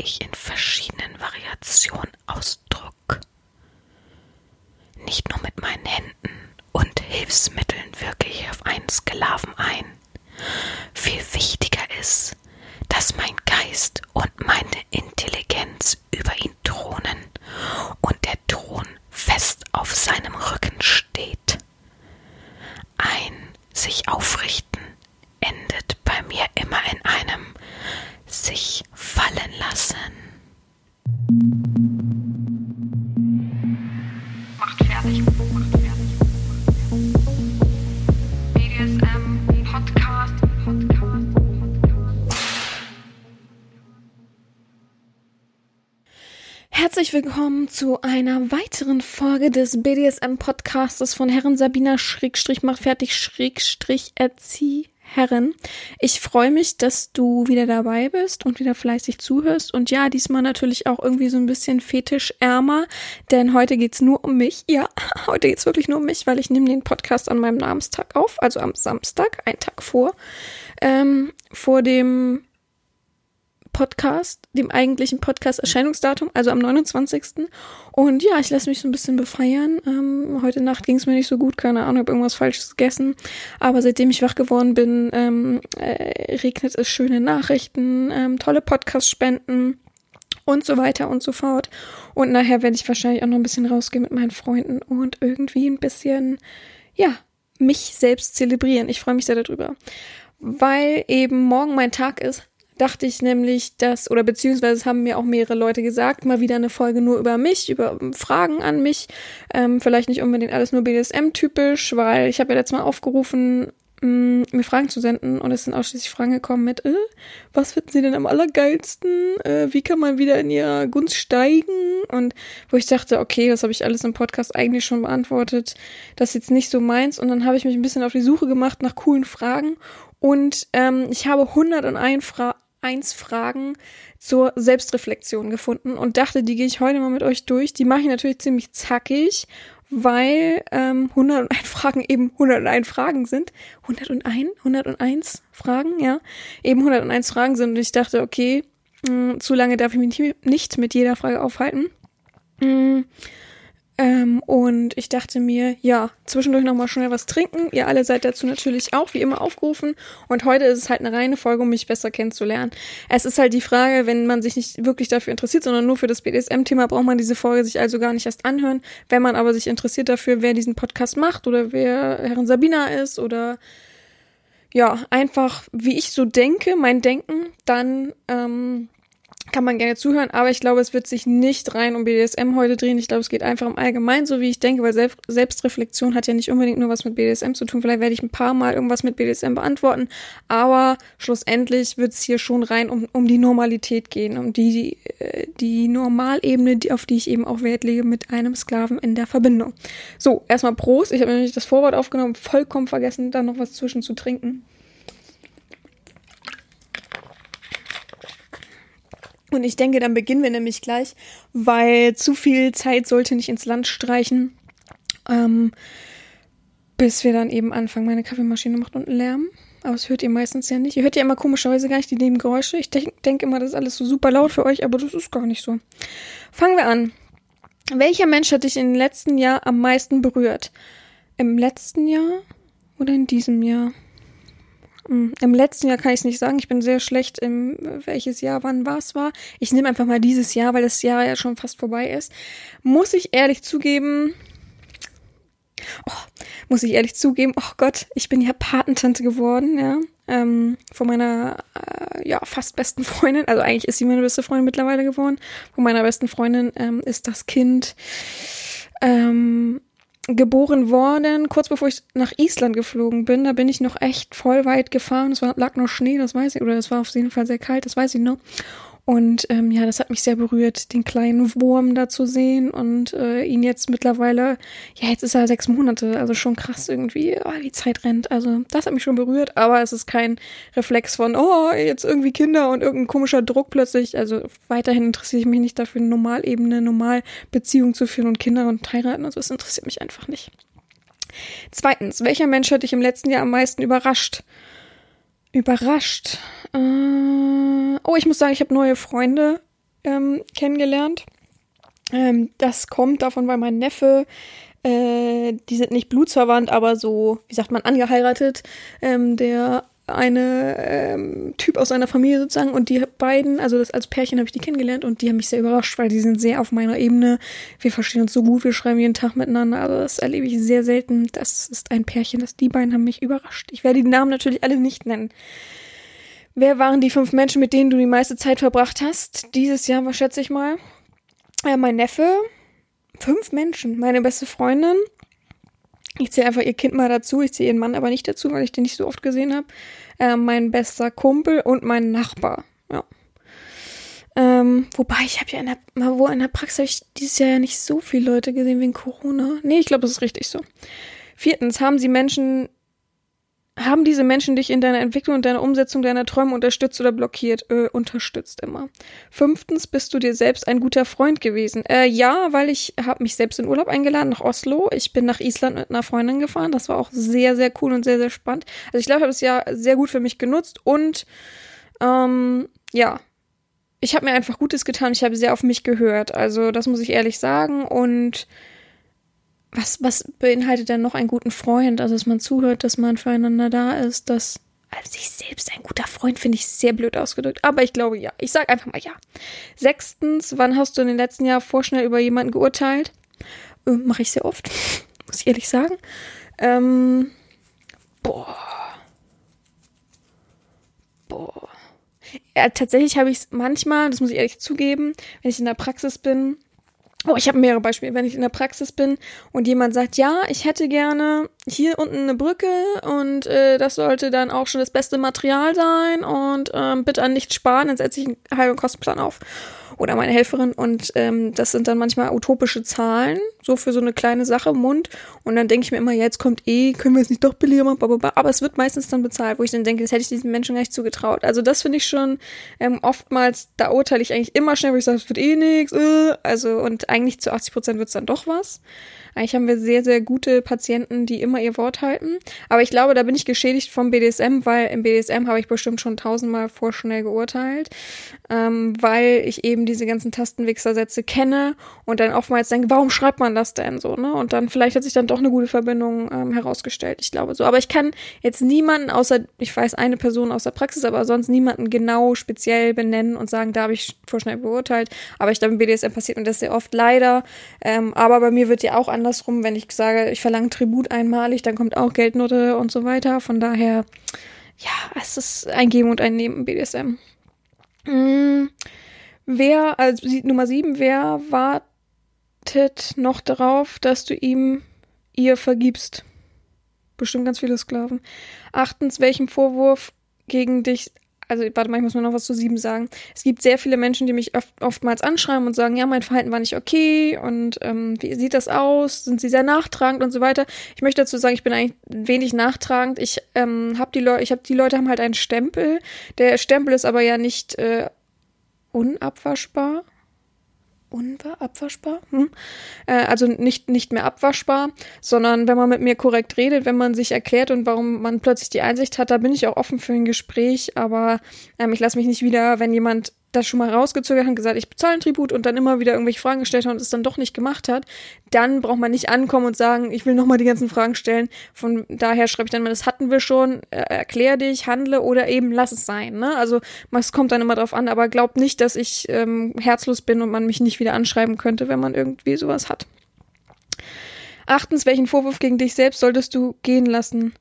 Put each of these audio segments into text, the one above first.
ich in Folge des BDSM Podcastes von Herren Sabina Schrägstrich macht fertig Schrägstrich erzieh Herren. Ich freue mich, dass du wieder dabei bist und wieder fleißig zuhörst. Und ja, diesmal natürlich auch irgendwie so ein bisschen fetischärmer, denn heute geht's nur um mich. Ja, heute geht's wirklich nur um mich, weil ich nehme den Podcast an meinem Namenstag auf, also am Samstag, einen Tag vor, ähm, vor dem Podcast, dem eigentlichen Podcast-Erscheinungsdatum, also am 29. Und ja, ich lasse mich so ein bisschen befeiern. Ähm, heute Nacht ging es mir nicht so gut, keine Ahnung, habe irgendwas Falsches gegessen. Aber seitdem ich wach geworden bin, ähm, äh, regnet es schöne Nachrichten, ähm, tolle Podcast-Spenden und so weiter und so fort. Und nachher werde ich wahrscheinlich auch noch ein bisschen rausgehen mit meinen Freunden und irgendwie ein bisschen, ja, mich selbst zelebrieren. Ich freue mich sehr darüber. Weil eben morgen mein Tag ist, dachte ich nämlich, dass, oder beziehungsweise haben mir auch mehrere Leute gesagt, mal wieder eine Folge nur über mich, über Fragen an mich. Ähm, vielleicht nicht unbedingt alles nur BDSM-typisch, weil ich habe ja letztes Mal aufgerufen, mh, mir Fragen zu senden und es sind ausschließlich Fragen gekommen mit, äh, was finden Sie denn am allergeilsten? Äh, wie kann man wieder in Ihrer Gunst steigen? Und wo ich dachte, okay, das habe ich alles im Podcast eigentlich schon beantwortet. Das ist jetzt nicht so meins. Und dann habe ich mich ein bisschen auf die Suche gemacht nach coolen Fragen und ähm, ich habe 101 Fragen eins Fragen zur Selbstreflexion gefunden und dachte, die gehe ich heute mal mit euch durch. Die mache ich natürlich ziemlich zackig, weil ähm, 101 Fragen eben 101 Fragen sind. 101? 101 Fragen, ja. Eben 101 Fragen sind und ich dachte, okay, mh, zu lange darf ich mich nicht mit jeder Frage aufhalten. Mh, ähm, und ich dachte mir, ja, zwischendurch nochmal schnell was trinken. Ihr alle seid dazu natürlich auch wie immer aufgerufen. Und heute ist es halt eine reine Folge, um mich besser kennenzulernen. Es ist halt die Frage, wenn man sich nicht wirklich dafür interessiert, sondern nur für das BDSM-Thema, braucht man diese Folge sich also gar nicht erst anhören. Wenn man aber sich interessiert dafür, wer diesen Podcast macht oder wer Herrin Sabina ist oder ja, einfach wie ich so denke, mein Denken, dann ähm, kann man gerne zuhören, aber ich glaube, es wird sich nicht rein um BDSM heute drehen. Ich glaube, es geht einfach um allgemein, so wie ich denke, weil Selbst Selbstreflexion hat ja nicht unbedingt nur was mit BDSM zu tun. Vielleicht werde ich ein paar Mal irgendwas mit BDSM beantworten, aber schlussendlich wird es hier schon rein um, um die Normalität gehen, um die, die, äh, die Normalebene, die, auf die ich eben auch Wert lege mit einem Sklaven in der Verbindung. So, erstmal Prost. Ich habe nämlich das Vorwort aufgenommen, vollkommen vergessen, da noch was zwischen zu trinken. Und ich denke, dann beginnen wir nämlich gleich, weil zu viel Zeit sollte nicht ins Land streichen, ähm, bis wir dann eben anfangen. Meine Kaffeemaschine macht unten Lärm, aber das hört ihr meistens ja nicht. Ihr hört ja immer komischerweise gar nicht die Nebengeräusche. Ich denke denk immer, das ist alles so super laut für euch, aber das ist gar nicht so. Fangen wir an. Welcher Mensch hat dich im letzten Jahr am meisten berührt? Im letzten Jahr oder in diesem Jahr? Im letzten Jahr kann ich es nicht sagen. Ich bin sehr schlecht im welches Jahr, wann was war. Ich nehme einfach mal dieses Jahr, weil das Jahr ja schon fast vorbei ist. Muss ich ehrlich zugeben. Oh, muss ich ehrlich zugeben, oh Gott, ich bin ja Patentante geworden, ja. Ähm, von meiner äh, ja fast besten Freundin. Also eigentlich ist sie meine beste Freundin mittlerweile geworden. Von meiner besten Freundin ähm, ist das Kind ähm, geboren worden, kurz bevor ich nach Island geflogen bin. Da bin ich noch echt voll weit gefahren. Es war, lag noch Schnee, das weiß ich, oder es war auf jeden Fall sehr kalt, das weiß ich noch. Und ähm, ja, das hat mich sehr berührt, den kleinen Wurm da zu sehen und äh, ihn jetzt mittlerweile, ja, jetzt ist er sechs Monate, also schon krass irgendwie, oh, die Zeit rennt. Also das hat mich schon berührt, aber es ist kein Reflex von, oh, jetzt irgendwie Kinder und irgendein komischer Druck plötzlich. Also weiterhin interessiere ich mich nicht dafür, Normalebene, normal Beziehung zu führen und Kinder und heiraten. Also es interessiert mich einfach nicht. Zweitens, welcher Mensch hat dich im letzten Jahr am meisten überrascht? Überrascht. Äh, oh, ich muss sagen, ich habe neue Freunde ähm, kennengelernt. Ähm, das kommt davon, weil mein Neffe, äh, die sind nicht blutsverwandt, aber so, wie sagt man, angeheiratet. Ähm, der eine ähm, Typ aus seiner Familie sozusagen und die beiden, also das als Pärchen habe ich die kennengelernt und die haben mich sehr überrascht, weil die sind sehr auf meiner Ebene. Wir verstehen uns so gut, wir schreiben jeden Tag miteinander, also das erlebe ich sehr selten. Das ist ein Pärchen, das die beiden haben mich überrascht. Ich werde die Namen natürlich alle nicht nennen. Wer waren die fünf Menschen, mit denen du die meiste Zeit verbracht hast? Dieses Jahr, was schätze ich mal? Äh, mein Neffe, fünf Menschen, meine beste Freundin. Ich zähle einfach ihr Kind mal dazu, ich zähle ihren Mann aber nicht dazu, weil ich den nicht so oft gesehen habe. Äh, mein bester Kumpel und mein Nachbar. Ja. Ähm, wobei, ich habe ja in der, wo in der Praxis habe ich dieses Jahr ja nicht so viele Leute gesehen wegen Corona. Nee, ich glaube, das ist richtig so. Viertens, haben sie Menschen haben diese Menschen dich in deiner Entwicklung und deiner Umsetzung deiner Träume unterstützt oder blockiert? Äh, unterstützt immer. Fünftens, bist du dir selbst ein guter Freund gewesen? Äh, ja, weil ich habe mich selbst in Urlaub eingeladen nach Oslo. Ich bin nach Island mit einer Freundin gefahren. Das war auch sehr, sehr cool und sehr, sehr spannend. Also ich glaube, ich habe das Jahr sehr gut für mich genutzt und ähm, ja, ich habe mir einfach Gutes getan. Ich habe sehr auf mich gehört. Also das muss ich ehrlich sagen und was, was beinhaltet denn noch einen guten Freund? Also, dass man zuhört, dass man füreinander da ist, dass also sich selbst ein guter Freund finde ich sehr blöd ausgedrückt, aber ich glaube ja. Ich sage einfach mal ja. Sechstens, wann hast du in den letzten Jahren vorschnell über jemanden geurteilt? Äh, Mache ich sehr oft, muss ich ehrlich sagen. Ähm, boah. Boah. Ja, tatsächlich habe ich es manchmal, das muss ich ehrlich zugeben, wenn ich in der Praxis bin, Oh, ich habe mehrere Beispiele. Wenn ich in der Praxis bin und jemand sagt, ja, ich hätte gerne hier unten eine Brücke und äh, das sollte dann auch schon das beste Material sein und ähm, bitte an nichts sparen, dann setze ich einen halben Kostenplan auf oder meine Helferin und ähm, das sind dann manchmal utopische Zahlen, so für so eine kleine Sache im Mund und dann denke ich mir immer, jetzt kommt eh, können wir es nicht doch billiger machen, blablabla. aber es wird meistens dann bezahlt, wo ich dann denke, das hätte ich diesen Menschen gar nicht zugetraut. Also das finde ich schon ähm, oftmals, da urteile ich eigentlich immer schnell, wo ich sage, es wird eh nichts, äh, also und eigentlich zu 80 Prozent wird es dann doch was. Eigentlich haben wir sehr, sehr gute Patienten, die immer ihr Wort halten. Aber ich glaube, da bin ich geschädigt vom BDSM, weil im BDSM habe ich bestimmt schon tausendmal vorschnell geurteilt, ähm, weil ich eben diese ganzen Tastenwichsersätze kenne und dann oftmals denke, warum schreibt man das denn so, ne? Und dann vielleicht hat sich dann doch eine gute Verbindung ähm, herausgestellt. Ich glaube so. Aber ich kann jetzt niemanden außer, ich weiß eine Person aus der Praxis, aber sonst niemanden genau speziell benennen und sagen, da habe ich vorschnell beurteilt. Aber ich glaube, im BDSM passiert mir das sehr oft leider. Ähm, aber bei mir wird ja auch an andersrum, wenn ich sage, ich verlange Tribut einmalig, dann kommt auch Geldnote und so weiter. Von daher, ja, es ist ein Geben und ein Nehmen BDSM. Hm, wer, also Nummer sieben, wer wartet noch darauf, dass du ihm ihr vergibst? Bestimmt ganz viele Sklaven. Achtens, welchem Vorwurf gegen dich also warte mal, ich muss mir noch was zu sieben sagen. Es gibt sehr viele Menschen, die mich oft, oftmals anschreiben und sagen, ja, mein Verhalten war nicht okay und ähm, wie sieht das aus? Sind sie sehr nachtragend und so weiter? Ich möchte dazu sagen, ich bin eigentlich wenig nachtragend. Ich ähm, habe die Leute, ich habe die Leute haben halt einen Stempel. Der Stempel ist aber ja nicht äh, unabwaschbar unabwaschbar, hm? äh, also nicht, nicht mehr abwaschbar, sondern wenn man mit mir korrekt redet, wenn man sich erklärt und warum man plötzlich die Einsicht hat, da bin ich auch offen für ein Gespräch, aber ähm, ich lasse mich nicht wieder, wenn jemand das schon mal rausgezögert hat und gesagt, ich bezahle einen Tribut und dann immer wieder irgendwelche Fragen gestellt hat und es dann doch nicht gemacht hat, dann braucht man nicht ankommen und sagen, ich will nochmal die ganzen Fragen stellen. Von daher schreibe ich dann mal, das hatten wir schon, äh, erklär dich, handle oder eben lass es sein. Ne? Also es kommt dann immer drauf an, aber glaubt nicht, dass ich ähm, herzlos bin und man mich nicht wieder anschreiben könnte, wenn man irgendwie sowas hat. Achtens, welchen Vorwurf gegen dich selbst solltest du gehen lassen?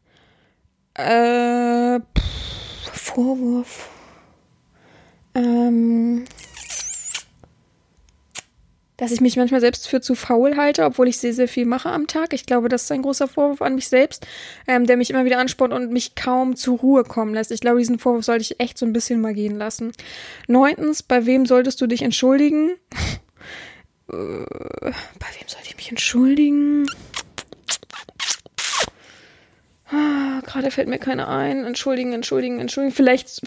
Äh, pff, Vorwurf. Ähm, dass ich mich manchmal selbst für zu faul halte, obwohl ich sehr, sehr viel mache am Tag. Ich glaube, das ist ein großer Vorwurf an mich selbst, ähm, der mich immer wieder anspornt und mich kaum zur Ruhe kommen lässt. Ich glaube, diesen Vorwurf sollte ich echt so ein bisschen mal gehen lassen. Neuntens, bei wem solltest du dich entschuldigen? äh, bei wem sollte ich mich entschuldigen? Ah, Gerade fällt mir keiner ein. Entschuldigen, entschuldigen, entschuldigen. Vielleicht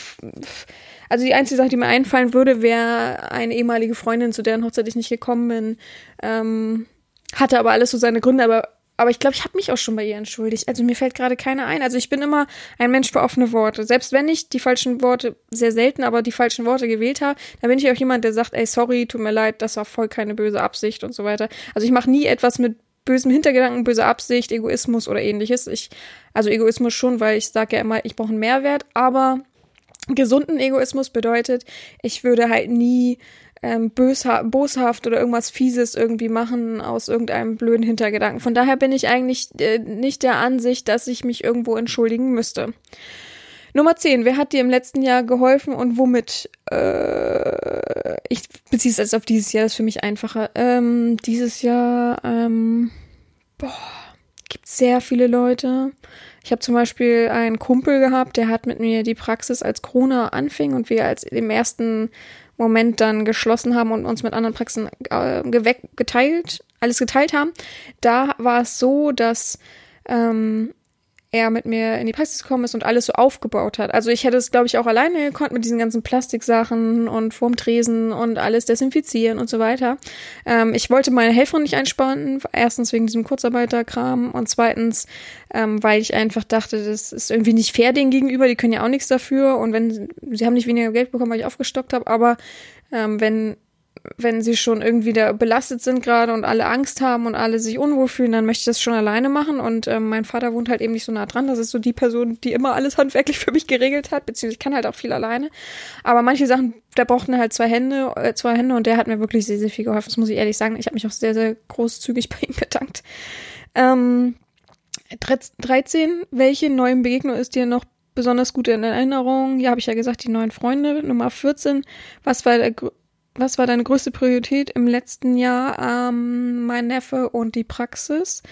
also die einzige Sache, die mir einfallen würde, wäre eine ehemalige Freundin, zu deren Hochzeit ich nicht gekommen bin. Ähm, hatte aber alles so seine Gründe, aber Aber ich glaube, ich habe mich auch schon bei ihr entschuldigt. Also mir fällt gerade keiner ein. Also ich bin immer ein Mensch für offene Worte. Selbst wenn ich die falschen Worte, sehr selten, aber die falschen Worte gewählt habe, dann bin ich auch jemand, der sagt, ey, sorry, tut mir leid, das war voll keine böse Absicht und so weiter. Also ich mache nie etwas mit bösem Hintergedanken, böser Absicht, Egoismus oder ähnliches. Ich, also Egoismus schon, weil ich sage ja immer, ich brauche einen Mehrwert, aber gesunden Egoismus bedeutet, ich würde halt nie ähm, boshaft oder irgendwas Fieses irgendwie machen aus irgendeinem blöden Hintergedanken. Von daher bin ich eigentlich äh, nicht der Ansicht, dass ich mich irgendwo entschuldigen müsste. Nummer 10. Wer hat dir im letzten Jahr geholfen und womit? Äh, ich beziehe es jetzt auf dieses Jahr, das ist für mich einfacher. Ähm, dieses Jahr, ähm, boah, gibt sehr viele Leute. Ich habe zum Beispiel einen Kumpel gehabt, der hat mit mir die Praxis als Corona anfing und wir als im ersten Moment dann geschlossen haben und uns mit anderen Praxen äh, geteilt, alles geteilt haben. Da war es so, dass ähm, er mit mir in die Praxis gekommen ist und alles so aufgebaut hat. Also ich hätte es, glaube ich, auch alleine gekonnt mit diesen ganzen Plastiksachen und vorm Tresen und alles desinfizieren und so weiter. Ähm, ich wollte meine Helferin nicht einspannen. Erstens wegen diesem Kurzarbeiterkram und zweitens, ähm, weil ich einfach dachte, das ist irgendwie nicht fair denen gegenüber. Die können ja auch nichts dafür. Und wenn sie haben nicht weniger Geld bekommen, weil ich aufgestockt habe, aber ähm, wenn wenn sie schon irgendwie da belastet sind gerade und alle Angst haben und alle sich unwohl fühlen, dann möchte ich das schon alleine machen. Und ähm, mein Vater wohnt halt eben nicht so nah dran. Das ist so die Person, die immer alles handwerklich für mich geregelt hat, beziehungsweise ich kann halt auch viel alleine. Aber manche Sachen, da brauchten halt zwei Hände, äh, zwei Hände und der hat mir wirklich sehr, sehr viel geholfen. Das muss ich ehrlich sagen. Ich habe mich auch sehr, sehr großzügig bei ihm bedankt. Ähm, 13. Welche neuen Begegnung ist dir noch besonders gut in Erinnerung? Ja, habe ich ja gesagt, die neuen Freunde. Nummer 14. Was war der was war deine größte Priorität im letzten Jahr? Ähm, mein Neffe und die Praxis.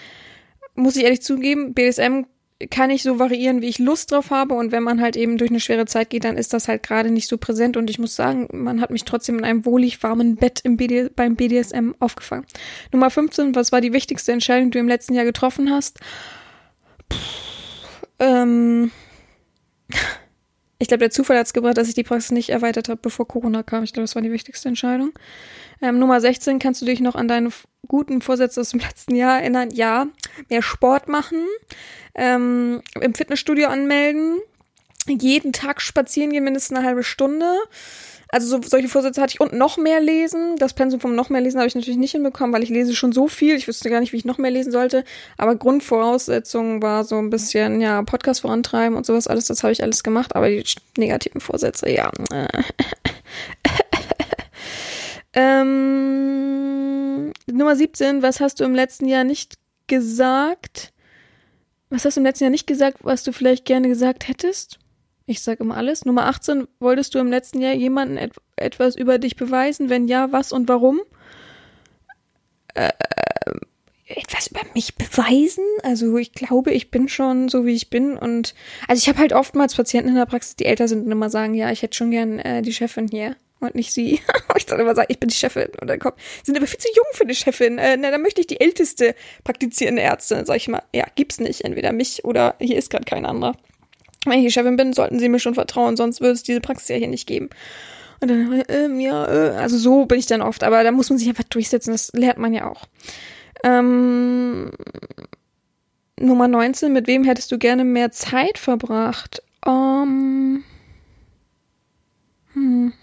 Muss ich ehrlich zugeben, BSM kann ich so variieren, wie ich Lust drauf habe. Und wenn man halt eben durch eine schwere Zeit geht, dann ist das halt gerade nicht so präsent. Und ich muss sagen, man hat mich trotzdem in einem wohlig warmen Bett im BD, beim BDSM aufgefangen. Nummer 15, was war die wichtigste Entscheidung, die du im letzten Jahr getroffen hast? Puh, ähm, ich glaube, der Zufall hat es gebracht, dass ich die Praxis nicht erweitert habe, bevor Corona kam. Ich glaube, das war die wichtigste Entscheidung. Ähm, Nummer 16, kannst du dich noch an deine guten Vorsätze aus dem letzten Jahr erinnern? Ja, mehr Sport machen, ähm, im Fitnessstudio anmelden, jeden Tag spazieren gehen, mindestens eine halbe Stunde, also so, solche Vorsätze hatte ich und noch mehr lesen. Das Pensum vom noch mehr lesen habe ich natürlich nicht hinbekommen, weil ich lese schon so viel. Ich wüsste gar nicht, wie ich noch mehr lesen sollte. Aber Grundvoraussetzung war so ein bisschen, ja, Podcast vorantreiben und sowas alles. Das habe ich alles gemacht. Aber die negativen Vorsätze, ja. ähm, Nummer 17. Was hast du im letzten Jahr nicht gesagt? Was hast du im letzten Jahr nicht gesagt, was du vielleicht gerne gesagt hättest? Ich sag immer alles. Nummer 18, wolltest du im letzten Jahr jemanden et etwas über dich beweisen? Wenn ja, was und warum? Äh, etwas über mich beweisen? Also ich glaube, ich bin schon so, wie ich bin. Und also ich habe halt oftmals Patienten in der Praxis, die älter sind und immer sagen, ja, ich hätte schon gern äh, die Chefin hier und nicht sie. ich dann immer sage, ich bin die Chefin. Und dann kommt, sind aber viel zu jung für die Chefin. Äh, na, dann möchte ich die älteste praktizierende Ärztin. Sag ich mal, ja, gibt's nicht. Entweder mich oder hier ist gerade kein anderer wenn ich Chefin bin, sollten sie mir schon vertrauen, sonst würde es diese Praxis ja hier nicht geben. Und dann, ähm, ja, äh, also so bin ich dann oft, aber da muss man sich einfach durchsetzen, das lernt man ja auch. Ähm, Nummer 19, mit wem hättest du gerne mehr Zeit verbracht? Um, ähm, hm.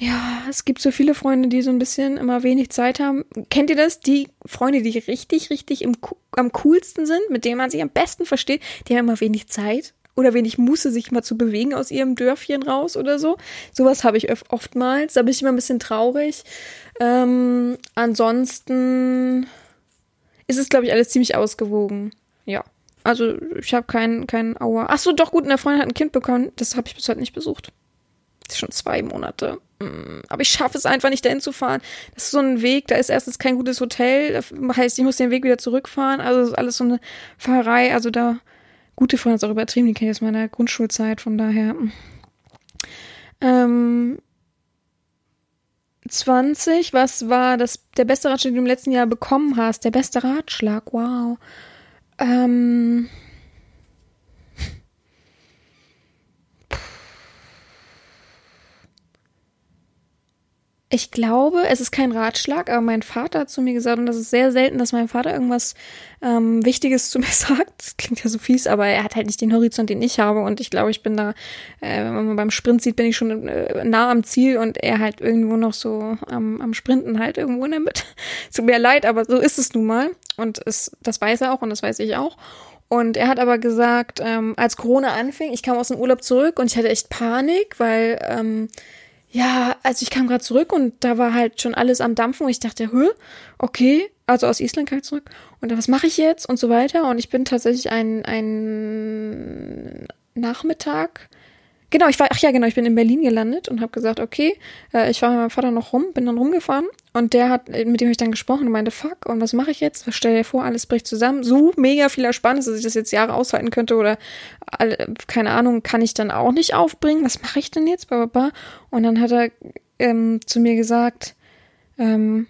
Ja, es gibt so viele Freunde, die so ein bisschen immer wenig Zeit haben. Kennt ihr das? Die Freunde, die richtig, richtig im, am coolsten sind, mit denen man sich am besten versteht, die haben immer wenig Zeit oder wenig Muße, sich mal zu bewegen aus ihrem Dörfchen raus oder so. Sowas habe ich oftmals. Da bin ich immer ein bisschen traurig. Ähm, ansonsten ist es, glaube ich, alles ziemlich ausgewogen. Ja. Also ich habe keinen kein Aua. Ach so, doch gut, eine Freundin hat ein Kind bekommen. Das habe ich bis heute nicht besucht. Das ist schon zwei Monate. Mm, aber ich schaffe es einfach nicht, dahin zu fahren. Das ist so ein Weg, da ist erstens kein gutes Hotel. Das heißt, ich muss den Weg wieder zurückfahren. Also das ist alles so eine Fahrerei. Also da, gute Freunde ist auch übertrieben, die kenne ich aus meiner Grundschulzeit, von daher. Mm. Ähm, 20, was war das, der beste Ratschlag, den du im letzten Jahr bekommen hast? Der beste Ratschlag, wow. Ähm, Ich glaube, es ist kein Ratschlag, aber mein Vater hat zu mir gesagt, und das ist sehr selten, dass mein Vater irgendwas ähm, Wichtiges zu mir sagt. Das klingt ja so fies, aber er hat halt nicht den Horizont, den ich habe. Und ich glaube, ich bin da, äh, wenn man beim Sprint sieht, bin ich schon äh, nah am Ziel und er halt irgendwo noch so am, am Sprinten halt irgendwo in der Mitte. Tut mir leid, aber so ist es nun mal. Und es, das weiß er auch und das weiß ich auch. Und er hat aber gesagt, ähm, als Corona anfing, ich kam aus dem Urlaub zurück und ich hatte echt Panik, weil ähm, ja, also ich kam gerade zurück und da war halt schon alles am Dampfen und ich dachte, hä, okay, also aus Island kam ich zurück. Und was mache ich jetzt? Und so weiter. Und ich bin tatsächlich ein, ein Nachmittag Genau, ich war, ach ja, genau, ich bin in Berlin gelandet und habe gesagt, okay, äh, ich fahre mit meinem Vater noch rum, bin dann rumgefahren und der hat, mit dem habe ich dann gesprochen und meinte, fuck, und was mache ich jetzt? Was stell dir vor, alles bricht zusammen. So mega viel Ersparnis, dass ich das jetzt Jahre aushalten könnte oder alle, keine Ahnung, kann ich dann auch nicht aufbringen. Was mache ich denn jetzt? Bababa. Und dann hat er ähm, zu mir gesagt, ähm,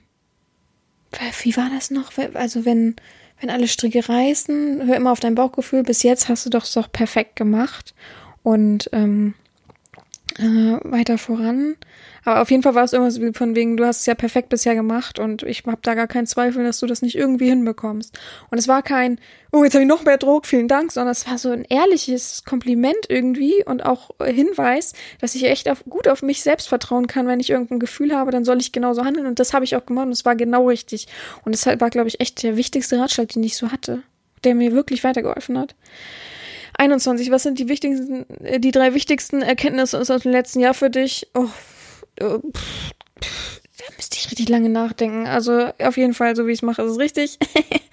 wie war das noch? Also wenn, wenn alle Stricke reißen, hör immer auf dein Bauchgefühl, bis jetzt hast du doch doch perfekt gemacht und ähm, äh, weiter voran. Aber auf jeden Fall war es irgendwas von wegen, du hast es ja perfekt bisher gemacht und ich habe da gar keinen Zweifel, dass du das nicht irgendwie hinbekommst. Und es war kein, oh, jetzt habe ich noch mehr Druck, vielen Dank, sondern es war so ein ehrliches Kompliment irgendwie und auch Hinweis, dass ich echt auf, gut auf mich selbst vertrauen kann. Wenn ich irgendein Gefühl habe, dann soll ich genauso handeln und das habe ich auch gemacht und es war genau richtig. Und deshalb war, glaube ich, echt der wichtigste Ratschlag, den ich so hatte, der mir wirklich weitergeholfen hat. 21. Was sind die wichtigsten, äh, die drei wichtigsten Erkenntnisse aus dem letzten Jahr für dich? Oh, äh, pff, da müsste ich richtig lange nachdenken. Also auf jeden Fall, so wie ich es mache, ist es richtig.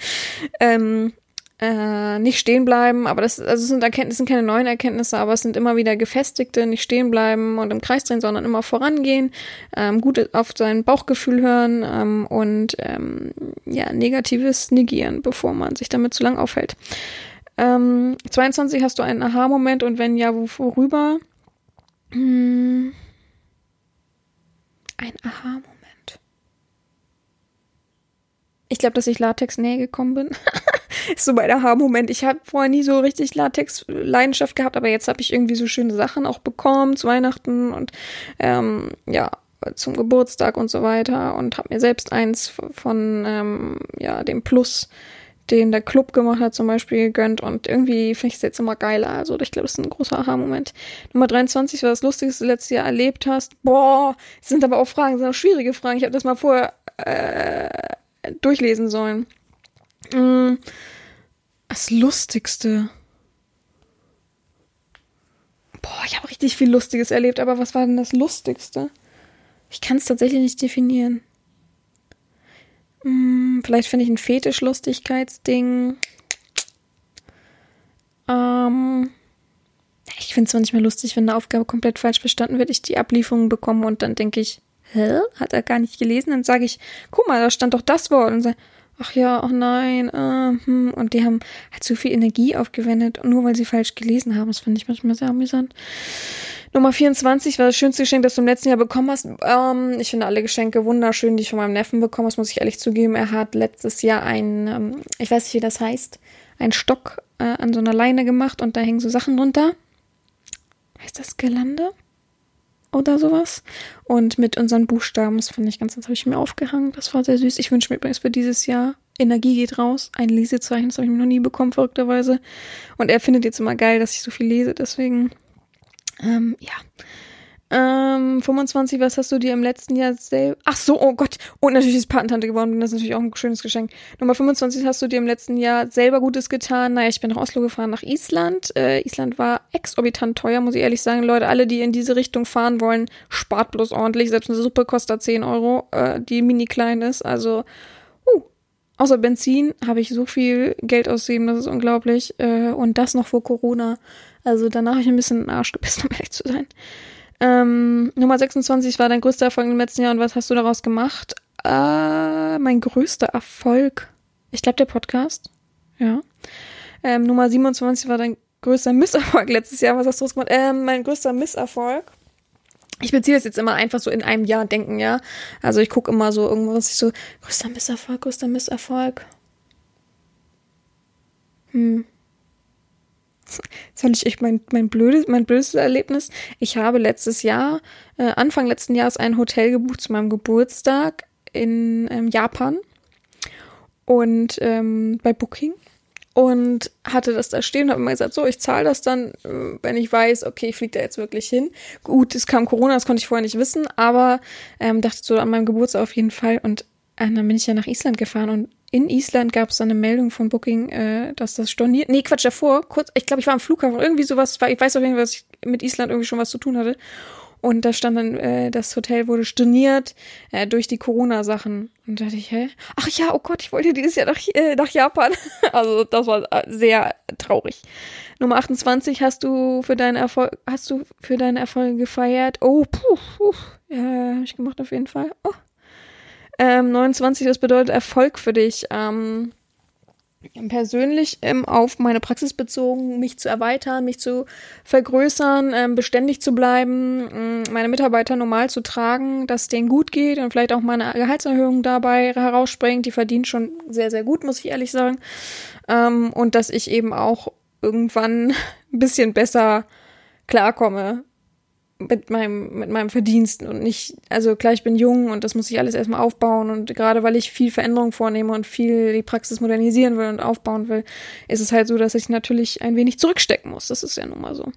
ähm, äh, nicht stehen bleiben, aber das, also es sind Erkenntnisse, keine neuen Erkenntnisse, aber es sind immer wieder gefestigte, nicht stehen bleiben und im Kreis drehen, sondern immer vorangehen, ähm, gut auf sein Bauchgefühl hören ähm, und ähm, ja, Negatives negieren, bevor man sich damit zu lang aufhält. Ähm, 22 hast du einen Aha-Moment und wenn ja, worüber? Hm. Ein Aha-Moment. Ich glaube, dass ich Latex näher gekommen bin. ist so mein Aha-Moment. Ich habe vorher nie so richtig Latex-Leidenschaft gehabt, aber jetzt habe ich irgendwie so schöne Sachen auch bekommen zu Weihnachten und ähm, ja, zum Geburtstag und so weiter und habe mir selbst eins von ähm, ja, dem Plus den der Club gemacht hat, zum Beispiel gegönnt. Und irgendwie finde ich es jetzt immer geiler. Also ich glaube, das ist ein großer Aha-Moment. Nummer 23, was das Lustigste letztes Jahr erlebt hast. Boah, das sind aber auch Fragen, das sind auch schwierige Fragen. Ich habe das mal vorher äh, durchlesen sollen. Mm, das Lustigste. Boah, ich habe richtig viel Lustiges erlebt, aber was war denn das Lustigste? Ich kann es tatsächlich nicht definieren. Hm, vielleicht finde ich ein Fetischlustigkeitsding. Ähm, ich finde es mehr lustig, wenn eine Aufgabe komplett falsch verstanden wird, ich die Ablieferung bekomme und dann denke ich, hä? Hat er gar nicht gelesen? Dann sage ich, guck mal, da stand doch das Wort. Und sage, ach ja, ach nein, äh, hm. und die haben halt so viel Energie aufgewendet, nur weil sie falsch gelesen haben. Das finde ich manchmal sehr amüsant. Nummer 24 war das schönste Geschenk, das du im letzten Jahr bekommen hast. Ähm, ich finde alle Geschenke wunderschön, die ich von meinem Neffen bekommen habe, muss ich ehrlich zugeben. Er hat letztes Jahr ein, ähm, ich weiß nicht, wie das heißt, einen Stock äh, an so einer Leine gemacht und da hängen so Sachen drunter. Heißt das Gelande? Oder sowas. Und mit unseren Buchstaben, das fand ich ganz, das habe ich mir aufgehangen. Das war sehr süß. Ich wünsche mir übrigens für dieses Jahr Energie geht raus. Ein Lesezeichen, das habe ich mir noch nie bekommen, verrückterweise. Und er findet jetzt immer geil, dass ich so viel lese, deswegen ähm, ja. Ähm, 25, was hast du dir im letzten Jahr selber. Ach so, oh Gott. Und natürlich ist Patentante geworden. Das ist natürlich auch ein schönes Geschenk. Nummer 25 hast du dir im letzten Jahr selber Gutes getan. Naja, ich bin nach Oslo gefahren, nach Island. Äh, Island war exorbitant teuer, muss ich ehrlich sagen. Leute, alle, die in diese Richtung fahren wollen, spart bloß ordentlich. Selbst eine Suppe kostet 10 Euro, äh, die mini klein ist. Also, uh, außer Benzin habe ich so viel Geld ausgegeben, das ist unglaublich. Äh, und das noch vor Corona. Also danach habe ich ein bisschen in den Arsch gebissen, um ehrlich zu sein. Ähm, Nummer 26 war dein größter Erfolg im letzten Jahr und was hast du daraus gemacht? Äh, mein größter Erfolg. Ich glaube, der Podcast. Ja. Ähm, Nummer 27 war dein größter Misserfolg letztes Jahr. Was hast du daraus gemacht? Ähm, mein größter Misserfolg. Ich beziehe das jetzt immer einfach so in einem Jahr denken, ja. Also ich gucke immer so irgendwo, was ich so, größter Misserfolg, größter Misserfolg. Hm. Soll ich euch mein, mein blödes, mein blödes Erlebnis? Ich habe letztes Jahr, äh, Anfang letzten Jahres ein Hotel gebucht zu meinem Geburtstag in ähm, Japan und ähm, bei Booking und hatte das da stehen und habe immer gesagt, so, ich zahle das dann, äh, wenn ich weiß, okay, ich fliege da jetzt wirklich hin. Gut, es kam Corona, das konnte ich vorher nicht wissen, aber ähm, dachte so an meinem Geburtstag auf jeden Fall und äh, dann bin ich ja nach Island gefahren und in Island gab es eine Meldung von Booking, äh, dass das storniert. Nee, Quatsch, davor, kurz, ich glaube, ich war am Flughafen, irgendwie sowas, ich weiß auf jeden Fall, dass ich mit Island irgendwie schon was zu tun hatte. Und da stand dann, äh, das Hotel wurde storniert äh, durch die Corona-Sachen. Und da dachte ich, hä? Ach ja, oh Gott, ich wollte dieses Jahr nach, äh, nach Japan. also das war äh, sehr traurig. Nummer 28 hast du für deinen Erfolg, hast du für deine Erfolge gefeiert? Oh, puh, puh. Ja, hab ich gemacht auf jeden Fall. Oh. Ähm, 29, das bedeutet Erfolg für dich. Ähm, persönlich ähm, auf meine Praxis bezogen, mich zu erweitern, mich zu vergrößern, ähm, beständig zu bleiben, ähm, meine Mitarbeiter normal zu tragen, dass denen gut geht und vielleicht auch meine Gehaltserhöhung dabei herausspringt. Die verdienen schon sehr, sehr gut, muss ich ehrlich sagen. Ähm, und dass ich eben auch irgendwann ein bisschen besser klarkomme mit meinem, mit meinem Verdienst und nicht, also klar, ich bin jung und das muss ich alles erstmal aufbauen und gerade weil ich viel Veränderung vornehme und viel die Praxis modernisieren will und aufbauen will, ist es halt so, dass ich natürlich ein wenig zurückstecken muss. Das ist ja nun mal so.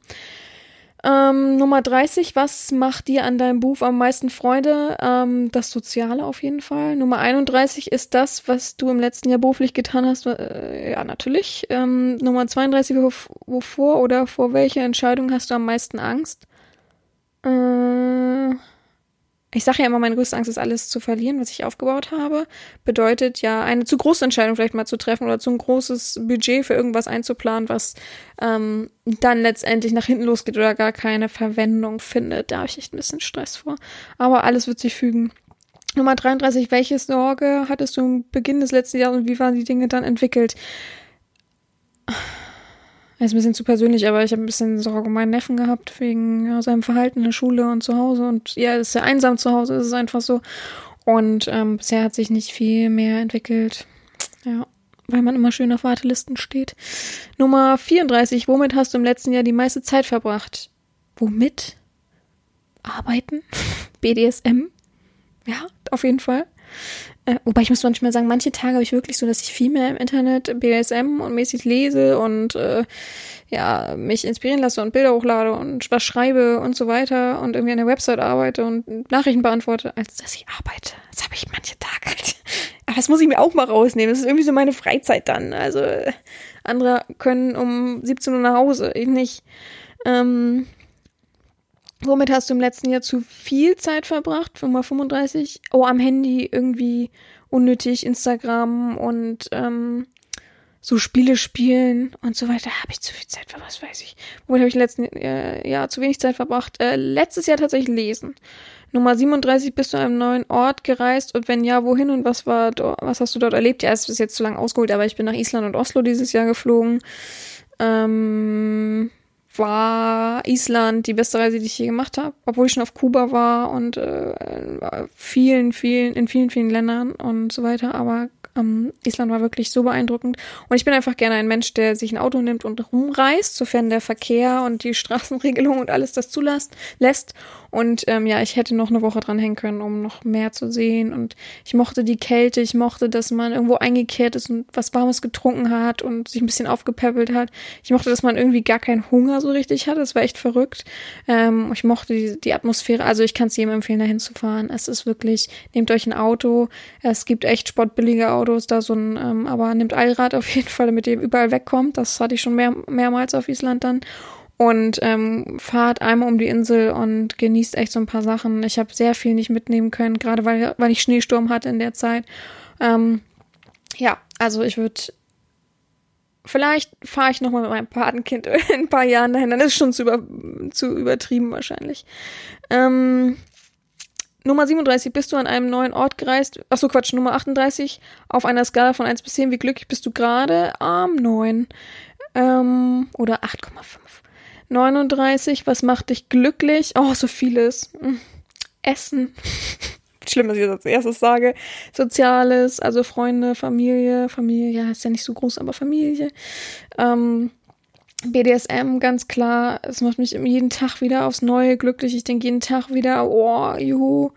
Ähm, Nummer 30, was macht dir an deinem Beruf am meisten Freude? Ähm, das Soziale auf jeden Fall. Nummer 31 ist das, was du im letzten Jahr beruflich getan hast. Äh, ja, natürlich. Ähm, Nummer 32, wovor oder vor welcher Entscheidung hast du am meisten Angst? Äh, ich sage ja immer, meine größte Angst ist, alles zu verlieren, was ich aufgebaut habe. Bedeutet ja, eine zu große Entscheidung vielleicht mal zu treffen oder zu ein großes Budget für irgendwas einzuplanen, was ähm, dann letztendlich nach hinten losgeht oder gar keine Verwendung findet. Da habe ich echt ein bisschen Stress vor. Aber alles wird sich fügen. Nummer 33, welche Sorge hattest du am Beginn des letzten Jahres und wie waren die Dinge dann entwickelt? Ist ein bisschen zu persönlich, aber ich habe ein bisschen Sorge um meinen Neffen gehabt, wegen ja, seinem Verhalten in der Schule und zu Hause. Und ja, ist sehr einsam zu Hause, ist es einfach so. Und ähm, bisher hat sich nicht viel mehr entwickelt. Ja, weil man immer schön auf Wartelisten steht. Nummer 34. Womit hast du im letzten Jahr die meiste Zeit verbracht? Womit? Arbeiten? BDSM? Ja, auf jeden Fall. Äh, wobei ich muss manchmal sagen, manche Tage habe ich wirklich so, dass ich viel mehr im Internet BSM und mäßig lese und äh, ja, mich inspirieren lasse und Bilder hochlade und was schreibe und so weiter und irgendwie an der Website arbeite und Nachrichten beantworte, als dass ich arbeite. Das habe ich manche Tage halt. Aber das muss ich mir auch mal rausnehmen. Das ist irgendwie so meine Freizeit dann. Also andere können um 17 Uhr nach Hause, ich nicht. Ähm, Womit hast du im letzten Jahr zu viel Zeit verbracht? Nummer 35. Oh, am Handy irgendwie unnötig Instagram und ähm, so Spiele spielen und so weiter. Habe ich zu viel Zeit verbracht, was weiß ich. Womit habe ich im letzten äh, Jahr zu wenig Zeit verbracht? Äh, letztes Jahr tatsächlich lesen. Nummer 37, bist du an einem neuen Ort gereist und wenn ja, wohin und was war was hast du dort erlebt? Ja, es ist jetzt zu lang ausgeholt, aber ich bin nach Island und Oslo dieses Jahr geflogen. Ähm, war Island die beste Reise, die ich je gemacht habe, obwohl ich schon auf Kuba war und äh, vielen, vielen, in vielen, vielen Ländern und so weiter. Aber ähm, Island war wirklich so beeindruckend. Und ich bin einfach gerne ein Mensch, der sich ein Auto nimmt und rumreist, sofern der Verkehr und die Straßenregelung und alles das zulässt. Lässt. Und ähm, ja, ich hätte noch eine Woche dran hängen können, um noch mehr zu sehen. Und ich mochte die Kälte, ich mochte, dass man irgendwo eingekehrt ist und was Warmes getrunken hat und sich ein bisschen aufgepäppelt hat. Ich mochte, dass man irgendwie gar keinen Hunger so richtig hat. Das war echt verrückt. Ähm, ich mochte die, die Atmosphäre. Also ich kann es jedem empfehlen, dahin zu fahren. Es ist wirklich, nehmt euch ein Auto. Es gibt echt sportbillige Autos, da so ein, ähm, aber nehmt Allrad auf jeden Fall, damit ihr überall wegkommt. Das hatte ich schon mehr, mehrmals auf Island dann und ähm, fahrt einmal um die Insel und genießt echt so ein paar Sachen. Ich habe sehr viel nicht mitnehmen können, gerade weil, weil ich Schneesturm hatte in der Zeit. Ähm, ja, also ich würde Vielleicht fahre ich nochmal mit meinem Patenkind in ein paar Jahren dahin. Dann ist es schon zu, über, zu übertrieben wahrscheinlich. Ähm, Nummer 37, bist du an einem neuen Ort gereist? Achso, Quatsch, Nummer 38. Auf einer Skala von 1 bis 10, wie glücklich bist du gerade? Am 9. Ähm, oder 8,5. 39, was macht dich glücklich? Oh, so vieles. Hm. Essen. Schlimm, dass ich das als erstes sage. Soziales, also Freunde, Familie. Familie, ja, ist ja nicht so groß, aber Familie. Ähm, BDSM, ganz klar. Es macht mich jeden Tag wieder aufs Neue glücklich. Ich denke jeden Tag wieder, oh, juhu.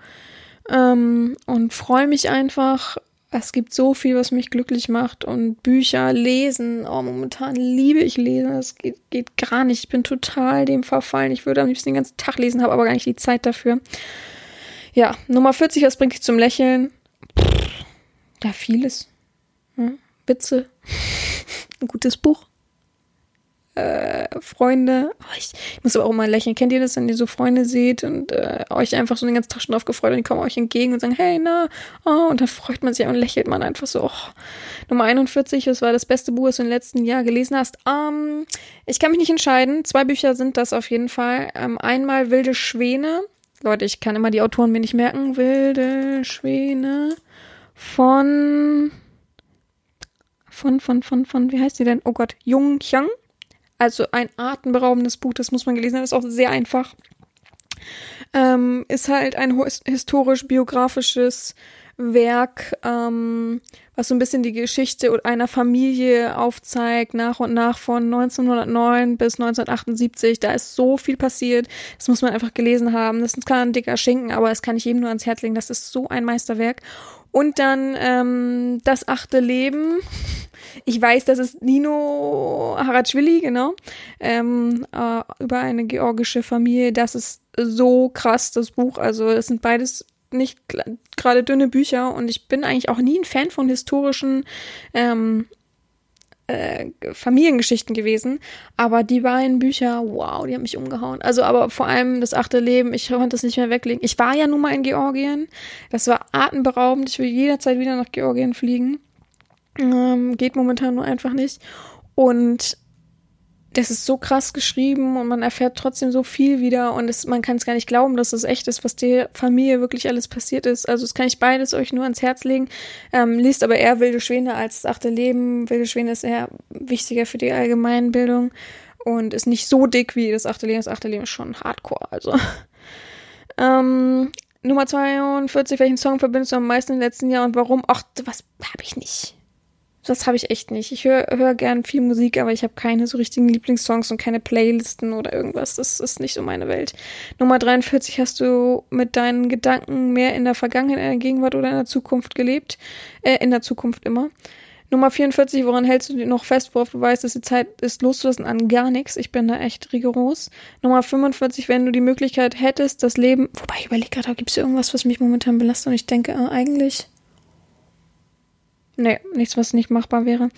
Ähm, und freue mich einfach. Es gibt so viel, was mich glücklich macht. Und Bücher, Lesen. Oh, momentan liebe ich Lesen. Das geht, geht gar nicht. Ich bin total dem verfallen. Ich würde am liebsten den ganzen Tag lesen, habe aber gar nicht die Zeit dafür. Ja, Nummer 40, was bringt dich zum Lächeln? Ja, vieles. Hm? Witze. Ein gutes Buch äh, Freunde. Oh, ich, ich, muss aber auch immer lächeln. Kennt ihr das, wenn ihr so Freunde seht und äh, euch einfach so den ganzen Tag schon drauf gefreut und die kommen euch entgegen und sagen, hey, na, oh, und dann freut man sich und lächelt man einfach so. Oh. Nummer 41, was war das beste Buch, das du im letzten Jahr gelesen hast? Ähm, ich kann mich nicht entscheiden. Zwei Bücher sind das auf jeden Fall. Ähm, einmal Wilde Schwäne. Leute, ich kann immer die Autoren mir nicht merken. Wilde Schwäne von von, von, von, von, wie heißt die denn? Oh Gott, Jung Chiang. Also ein atemberaubendes Buch, das muss man gelesen haben, ist auch sehr einfach. Ähm, ist halt ein historisch-biografisches Werk, ähm, was so ein bisschen die Geschichte einer Familie aufzeigt, nach und nach von 1909 bis 1978. Da ist so viel passiert. Das muss man einfach gelesen haben. Das ist klar ein dicker Schinken, aber das kann ich jedem nur ans Herz legen. Das ist so ein Meisterwerk. Und dann ähm, das achte Leben. Ich weiß, das ist Nino Haratschwili, genau, ähm, äh, über eine georgische Familie. Das ist so krass, das Buch. Also es sind beides nicht gerade dünne Bücher und ich bin eigentlich auch nie ein Fan von historischen ähm, äh, Familiengeschichten gewesen. Aber die beiden Bücher, wow, die haben mich umgehauen. Also, aber vor allem das achte Leben, ich konnte das nicht mehr weglegen. Ich war ja nun mal in Georgien. Das war atemberaubend. Ich will jederzeit wieder nach Georgien fliegen. Ähm, geht momentan nur einfach nicht. Und das ist so krass geschrieben und man erfährt trotzdem so viel wieder und es, man kann es gar nicht glauben, dass es echt ist, was der Familie wirklich alles passiert ist. Also das kann ich beides euch nur ans Herz legen. Ähm, liest aber eher Wilde Schwäne als das achte Leben. Wilde Schwäne ist eher wichtiger für die Allgemeinbildung und ist nicht so dick wie das achte Leben. Das achte Leben ist schon hardcore, also. ähm, Nummer 42, welchen Song verbindest du am meisten im letzten Jahr und warum? Ach, was habe ich nicht. Das habe ich echt nicht. Ich höre hör gern viel Musik, aber ich habe keine so richtigen Lieblingssongs und keine Playlisten oder irgendwas. Das ist nicht so meine Welt. Nummer 43 hast du mit deinen Gedanken mehr in der Vergangenheit, in der Gegenwart oder in der Zukunft gelebt. Äh, in der Zukunft immer. Nummer 44, woran hältst du noch fest, worauf du weißt, dass die Zeit ist loszulassen an gar nichts? Ich bin da echt rigoros. Nummer 45, wenn du die Möglichkeit hättest, das Leben. Wobei ich überlege gerade, gibt es irgendwas, was mich momentan belastet und ich denke, äh, eigentlich Nee, nichts, was nicht machbar wäre.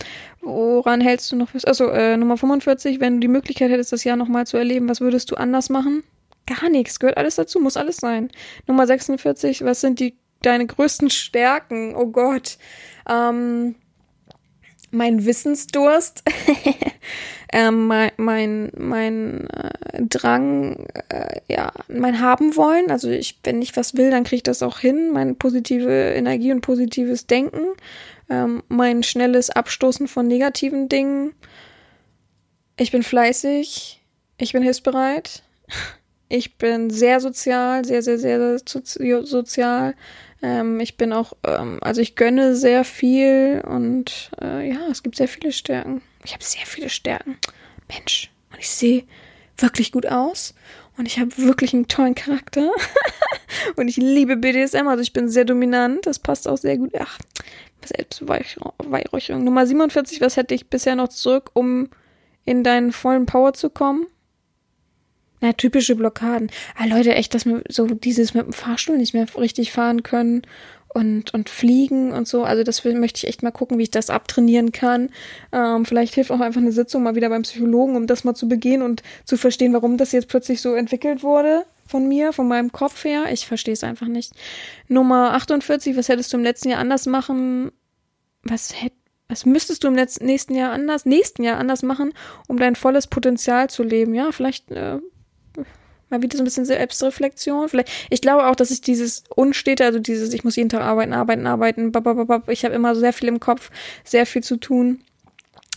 Woran hältst du noch fest? Also, äh, Nummer 45, wenn du die Möglichkeit hättest, das Jahr nochmal zu erleben, was würdest du anders machen? Gar nichts, gehört alles dazu, muss alles sein. Nummer 46, was sind die deine größten Stärken? Oh Gott. Ähm, mein Wissensdurst, ähm, mein, mein, mein äh, Drang, äh, ja, mein Haben wollen. Also ich, wenn ich was will, dann kriege ich das auch hin. Meine positive Energie und positives Denken ähm, mein schnelles Abstoßen von negativen Dingen. Ich bin fleißig, ich bin hilfsbereit, ich bin sehr sozial, sehr, sehr, sehr sozial. Ähm, ich bin auch, ähm, also ich gönne sehr viel und äh, ja, es gibt sehr viele Stärken. Ich habe sehr viele Stärken. Mensch, und ich sehe wirklich gut aus und ich habe wirklich einen tollen Charakter. und ich liebe BDSM, also ich bin sehr dominant. Das passt auch sehr gut. Ach, Selbstweihräucherung. Nummer 47, was hätte ich bisher noch zurück, um in deinen vollen Power zu kommen? Na, typische Blockaden. Ah, Leute, echt, dass wir so dieses mit dem Fahrstuhl nicht mehr richtig fahren können und, und fliegen und so. Also das möchte ich echt mal gucken, wie ich das abtrainieren kann. Ähm, vielleicht hilft auch einfach eine Sitzung mal wieder beim Psychologen, um das mal zu begehen und zu verstehen, warum das jetzt plötzlich so entwickelt wurde von mir, von meinem Kopf her. Ich verstehe es einfach nicht. Nummer 48, was hättest du im letzten Jahr anders machen? Was hätt, was müsstest du im letzten, nächsten Jahr anders, nächsten Jahr anders machen, um dein volles Potenzial zu leben? Ja, vielleicht äh, mal wieder so ein bisschen Selbstreflexion. Vielleicht, ich glaube auch, dass ich dieses Unstete, also dieses, ich muss jeden Tag arbeiten, arbeiten, arbeiten, ich habe immer sehr viel im Kopf, sehr viel zu tun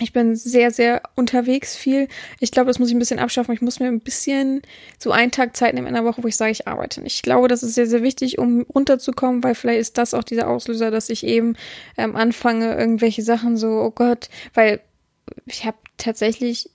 ich bin sehr, sehr unterwegs viel. Ich glaube, das muss ich ein bisschen abschaffen. Ich muss mir ein bisschen so einen Tag Zeit nehmen in der Woche, wo ich sage, ich arbeite. Ich glaube, das ist sehr, sehr wichtig, um runterzukommen, weil vielleicht ist das auch dieser Auslöser, dass ich eben ähm, anfange, irgendwelche Sachen so, oh Gott, weil ich habe tatsächlich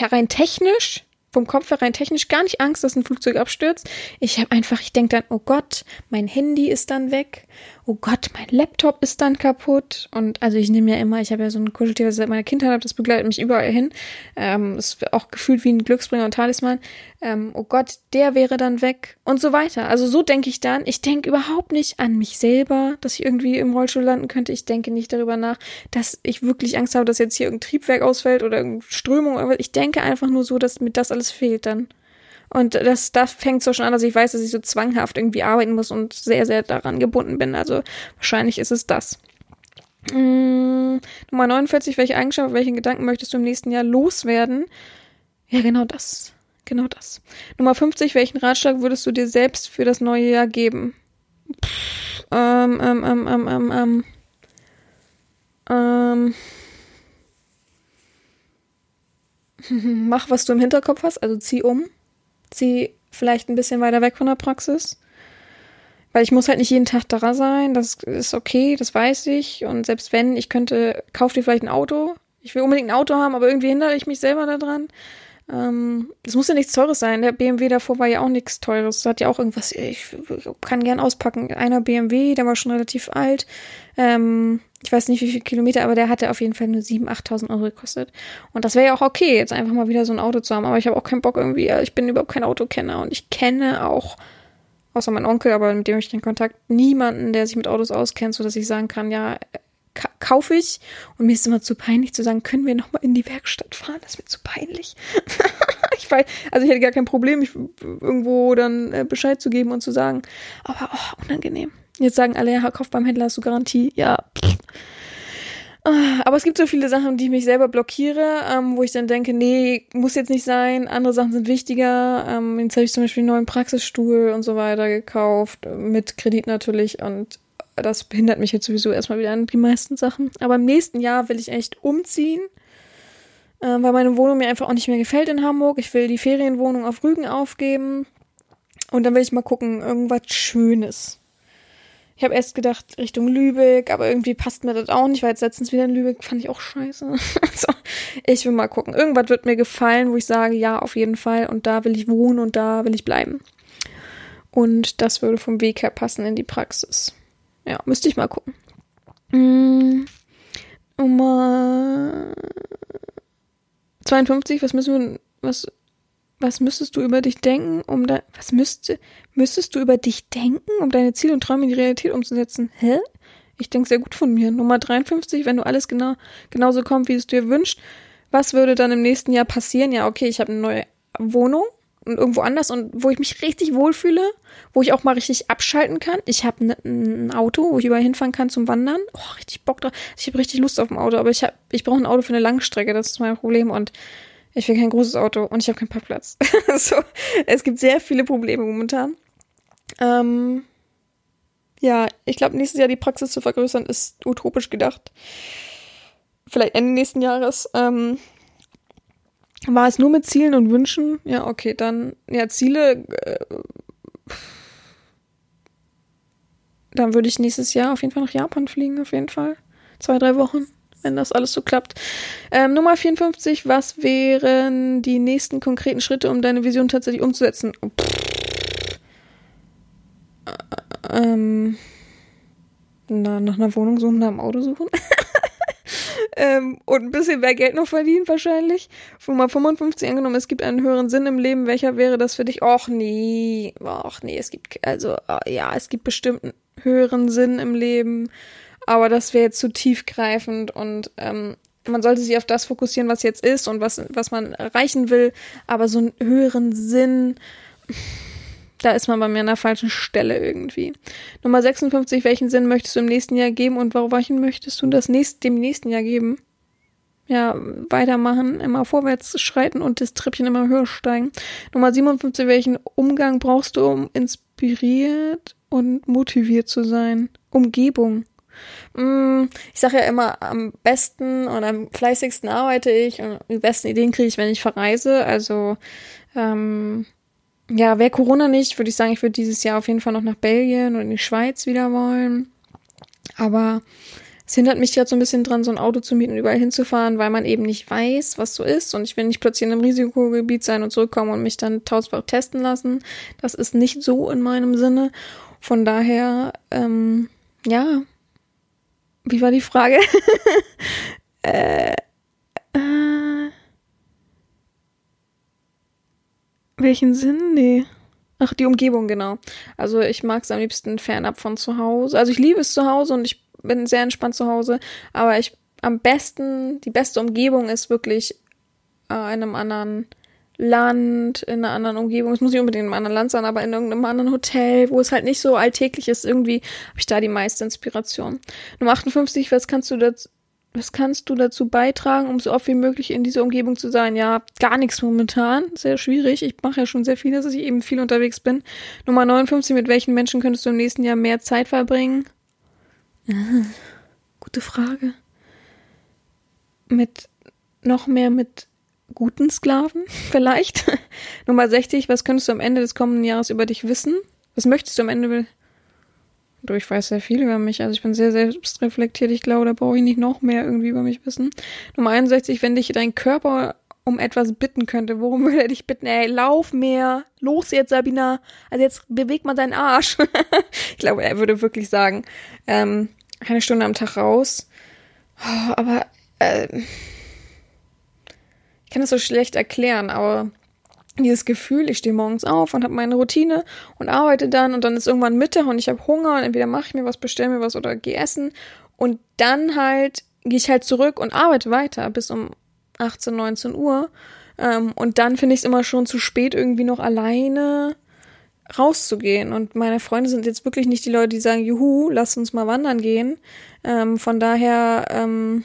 rein technisch vom Kopf her rein technisch gar nicht Angst, dass ein Flugzeug abstürzt. Ich habe einfach, ich denke dann, oh Gott, mein Handy ist dann weg. Oh Gott, mein Laptop ist dann kaputt. Und also ich nehme ja immer, ich habe ja so ein Kuscheltier, was ich seit meiner Kindheit habe, das begleitet mich überall hin. Ähm, ist auch gefühlt wie ein Glücksbringer und Talisman. Ähm, oh Gott, der wäre dann weg und so weiter. Also so denke ich dann. Ich denke überhaupt nicht an mich selber, dass ich irgendwie im Rollstuhl landen könnte. Ich denke nicht darüber nach, dass ich wirklich Angst habe, dass jetzt hier irgendein Triebwerk ausfällt oder irgendeine Strömung. Ich denke einfach nur so, dass mir das alles fehlt dann. Und das, da fängt so schon an, dass ich weiß, dass ich so zwanghaft irgendwie arbeiten muss und sehr, sehr daran gebunden bin. Also wahrscheinlich ist es das. Hm, Nummer 49, welche Eigenschaft, welchen Gedanken möchtest du im nächsten Jahr loswerden? Ja, genau das. Genau das. Nummer 50, welchen Ratschlag würdest du dir selbst für das neue Jahr geben? Pff, ähm, ähm, ähm, ähm, ähm, ähm. Ähm. Mach, was du im Hinterkopf hast, also zieh um zieh vielleicht ein bisschen weiter weg von der Praxis. Weil ich muss halt nicht jeden Tag da sein. Das ist okay, das weiß ich. Und selbst wenn, ich könnte, kauf dir vielleicht ein Auto. Ich will unbedingt ein Auto haben, aber irgendwie hindere ich mich selber daran. Ähm, das muss ja nichts Teures sein. Der BMW davor war ja auch nichts Teures. Das hat ja auch irgendwas, ich kann gern auspacken. Einer BMW, der war schon relativ alt. Ähm, ich weiß nicht, wie viele Kilometer, aber der hatte auf jeden Fall nur 7.000, 8.000 Euro gekostet. Und das wäre ja auch okay, jetzt einfach mal wieder so ein Auto zu haben. Aber ich habe auch keinen Bock irgendwie, ich bin überhaupt kein Autokenner und ich kenne auch, außer mein Onkel, aber mit dem ich den Kontakt, niemanden, der sich mit Autos auskennt, so dass ich sagen kann, ja, kaufe ich. Und mir ist immer zu peinlich zu sagen, können wir nochmal in die Werkstatt fahren? Das ist mir zu peinlich. ich weiß, also ich hätte gar kein Problem, mich irgendwo dann äh, Bescheid zu geben und zu sagen, aber oh, unangenehm. Jetzt sagen alle, ja, kauf beim Händler, hast du Garantie. Ja. Ah, aber es gibt so viele Sachen, die ich mich selber blockiere, ähm, wo ich dann denke, nee, muss jetzt nicht sein, andere Sachen sind wichtiger. Ähm, jetzt habe ich zum Beispiel einen neuen Praxisstuhl und so weiter gekauft, mit Kredit natürlich und das behindert mich jetzt sowieso erstmal wieder an die meisten Sachen. Aber im nächsten Jahr will ich echt umziehen, äh, weil meine Wohnung mir einfach auch nicht mehr gefällt in Hamburg. Ich will die Ferienwohnung auf Rügen aufgeben und dann will ich mal gucken, irgendwas Schönes. Ich habe erst gedacht Richtung Lübeck, aber irgendwie passt mir das auch nicht, weil jetzt letztens wieder in Lübeck fand ich auch scheiße. also, ich will mal gucken. Irgendwas wird mir gefallen, wo ich sage, ja, auf jeden Fall. Und da will ich wohnen und da will ich bleiben. Und das würde vom Weg her passen in die Praxis. Ja, müsste ich mal gucken. Hm, Nummer 52, was müssen wir, was was müsstest du über dich denken, um da, was müsste, müsstest du über dich denken, um deine Ziele und Träume in die Realität umzusetzen? Hä? Ich denke sehr gut von mir. Nummer 53, wenn du alles genau, genauso kommt, wie es dir wünscht, was würde dann im nächsten Jahr passieren? Ja, okay, ich habe eine neue Wohnung und irgendwo anders und wo ich mich richtig wohlfühle, wo ich auch mal richtig abschalten kann. Ich habe ne, ein Auto, wo ich überall hinfahren kann zum Wandern. Oh, richtig Bock drauf. Ich habe richtig Lust auf ein Auto, aber ich ich brauche ein Auto für eine Langstrecke, das ist mein Problem und ich will kein großes Auto und ich habe keinen Parkplatz. so, es gibt sehr viele Probleme momentan. Ähm, ja, ich glaube, nächstes Jahr die Praxis zu vergrößern ist utopisch gedacht. Vielleicht Ende nächsten Jahres. Ähm, war es nur mit Zielen und Wünschen? Ja, okay, dann, ja, Ziele. Äh, dann würde ich nächstes Jahr auf jeden Fall nach Japan fliegen, auf jeden Fall. Zwei, drei Wochen wenn das alles so klappt. Ähm, Nummer 54, was wären die nächsten konkreten Schritte, um deine Vision tatsächlich umzusetzen? Äh, ähm, na, nach einer Wohnung suchen, nach einem Auto suchen. ähm, und ein bisschen mehr Geld noch verdienen wahrscheinlich. Nummer 55 angenommen, es gibt einen höheren Sinn im Leben. Welcher wäre das für dich? Och nee, och nee, es gibt, also ja, es gibt bestimmt einen höheren Sinn im Leben. Aber das wäre jetzt zu tiefgreifend und ähm, man sollte sich auf das fokussieren, was jetzt ist und was, was man erreichen will. Aber so einen höheren Sinn, da ist man bei mir an der falschen Stelle irgendwie. Nummer 56, welchen Sinn möchtest du im nächsten Jahr geben und welchen möchtest du das nächst, dem nächsten Jahr geben? Ja, weitermachen, immer vorwärts schreiten und das Treppchen immer höher steigen. Nummer 57, welchen Umgang brauchst du, um inspiriert und motiviert zu sein? Umgebung. Mm, ich sage ja immer, am besten und am fleißigsten arbeite ich und die besten Ideen kriege ich, wenn ich verreise. Also ähm, ja, wäre Corona nicht, würde ich sagen, ich würde dieses Jahr auf jeden Fall noch nach Belgien und in die Schweiz wieder wollen. Aber Es hindert mich gerade so ein bisschen dran, so ein Auto zu mieten und überall hinzufahren, weil man eben nicht weiß, was so ist. Und ich will nicht plötzlich in einem Risikogebiet sein und zurückkommen und mich dann tausendfach testen lassen. Das ist nicht so in meinem Sinne. Von daher, ähm, ja. Wie war die Frage? äh, äh, welchen Sinn? Nee. Ach, die Umgebung, genau. Also ich mag es am liebsten fernab von zu Hause. Also ich liebe es zu Hause und ich bin sehr entspannt zu Hause. Aber ich am besten, die beste Umgebung ist wirklich äh, in einem anderen Land, in einer anderen Umgebung. Es muss nicht unbedingt in einem anderen Land sein, aber in irgendeinem anderen Hotel, wo es halt nicht so alltäglich ist. Irgendwie habe ich da die meiste Inspiration. Nummer 58, was kannst du dazu, was kannst du dazu beitragen, um so oft wie möglich in dieser Umgebung zu sein? Ja, gar nichts momentan. Sehr schwierig. Ich mache ja schon sehr viel, dass ich eben viel unterwegs bin. Nummer 59, mit welchen Menschen könntest du im nächsten Jahr mehr Zeit verbringen? Ah, gute Frage. Mit noch mehr mit guten Sklaven, vielleicht. Nummer 60, was könntest du am Ende des kommenden Jahres über dich wissen? Was möchtest du am Ende Du, ich weiß sehr viel über mich. Also ich bin sehr selbstreflektiert. Ich glaube, da brauche ich nicht noch mehr irgendwie über mich wissen. Nummer 61, wenn dich dein Körper um etwas bitten könnte, worum würde er dich bitten? Ey, lauf mehr. Los jetzt, Sabina. Also jetzt beweg mal deinen Arsch. ich glaube, er würde wirklich sagen, ähm, eine Stunde am Tag raus. Oh, aber äh, ich kann das so schlecht erklären, aber dieses Gefühl, ich stehe morgens auf und habe meine Routine und arbeite dann und dann ist irgendwann Mittag und ich habe Hunger und entweder mache ich mir was, bestelle mir was oder gehe essen. Und dann halt gehe ich halt zurück und arbeite weiter bis um 18, 19 Uhr. Ähm, und dann finde ich es immer schon zu spät irgendwie noch alleine rauszugehen. Und meine Freunde sind jetzt wirklich nicht die Leute, die sagen, juhu, lass uns mal wandern gehen. Ähm, von daher ähm,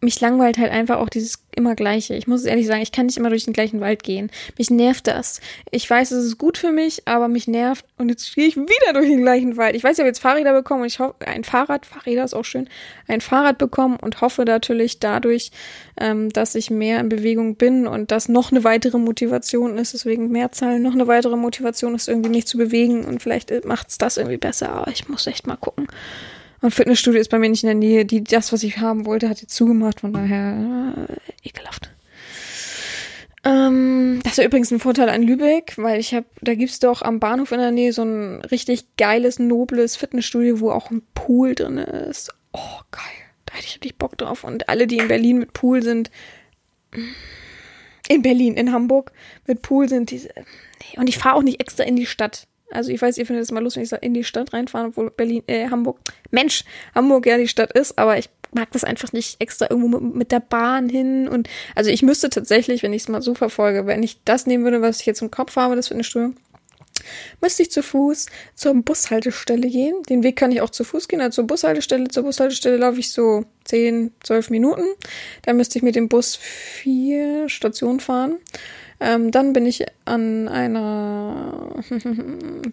mich langweilt halt einfach auch dieses immer Gleiche. Ich muss ehrlich sagen, ich kann nicht immer durch den gleichen Wald gehen. Mich nervt das. Ich weiß, es ist gut für mich, aber mich nervt. Und jetzt gehe ich wieder durch den gleichen Wald. Ich weiß, ich habe jetzt Fahrräder bekommen und ich hoffe, ein Fahrrad, Fahrräder ist auch schön, ein Fahrrad bekommen und hoffe natürlich dadurch, ähm, dass ich mehr in Bewegung bin und dass noch eine weitere Motivation ist, deswegen Mehrzahl, noch eine weitere Motivation ist, irgendwie mich zu bewegen und vielleicht macht's das irgendwie besser, aber ich muss echt mal gucken. Und Fitnessstudio ist bei mir nicht in der Nähe. Die, das, was ich haben wollte, hat jetzt zugemacht. Von daher äh, ekelhaft. Ähm, das ist übrigens ein Vorteil an Lübeck, weil ich habe, da gibt's doch am Bahnhof in der Nähe so ein richtig geiles, nobles Fitnessstudio, wo auch ein Pool drin ist. Oh, geil. Da hätte ich richtig Bock drauf. Und alle, die in Berlin mit Pool sind, in Berlin, in Hamburg mit Pool sind diese. Nee. Und ich fahre auch nicht extra in die Stadt. Also ich weiß, ihr findet es mal lustig, wenn ich in die Stadt reinfahre, obwohl Berlin, äh, Hamburg, Mensch, Hamburg ja die Stadt ist, aber ich mag das einfach nicht extra irgendwo mit, mit der Bahn hin und also ich müsste tatsächlich, wenn ich es mal so verfolge, wenn ich das nehmen würde, was ich jetzt im Kopf habe, das Fitnessstudio, müsste ich zu Fuß zur Bushaltestelle gehen. Den Weg kann ich auch zu Fuß gehen, also zur Bushaltestelle. Zur Bushaltestelle laufe ich so 10, 12 Minuten. Dann müsste ich mit dem Bus vier Stationen fahren. Ähm, dann bin ich an einer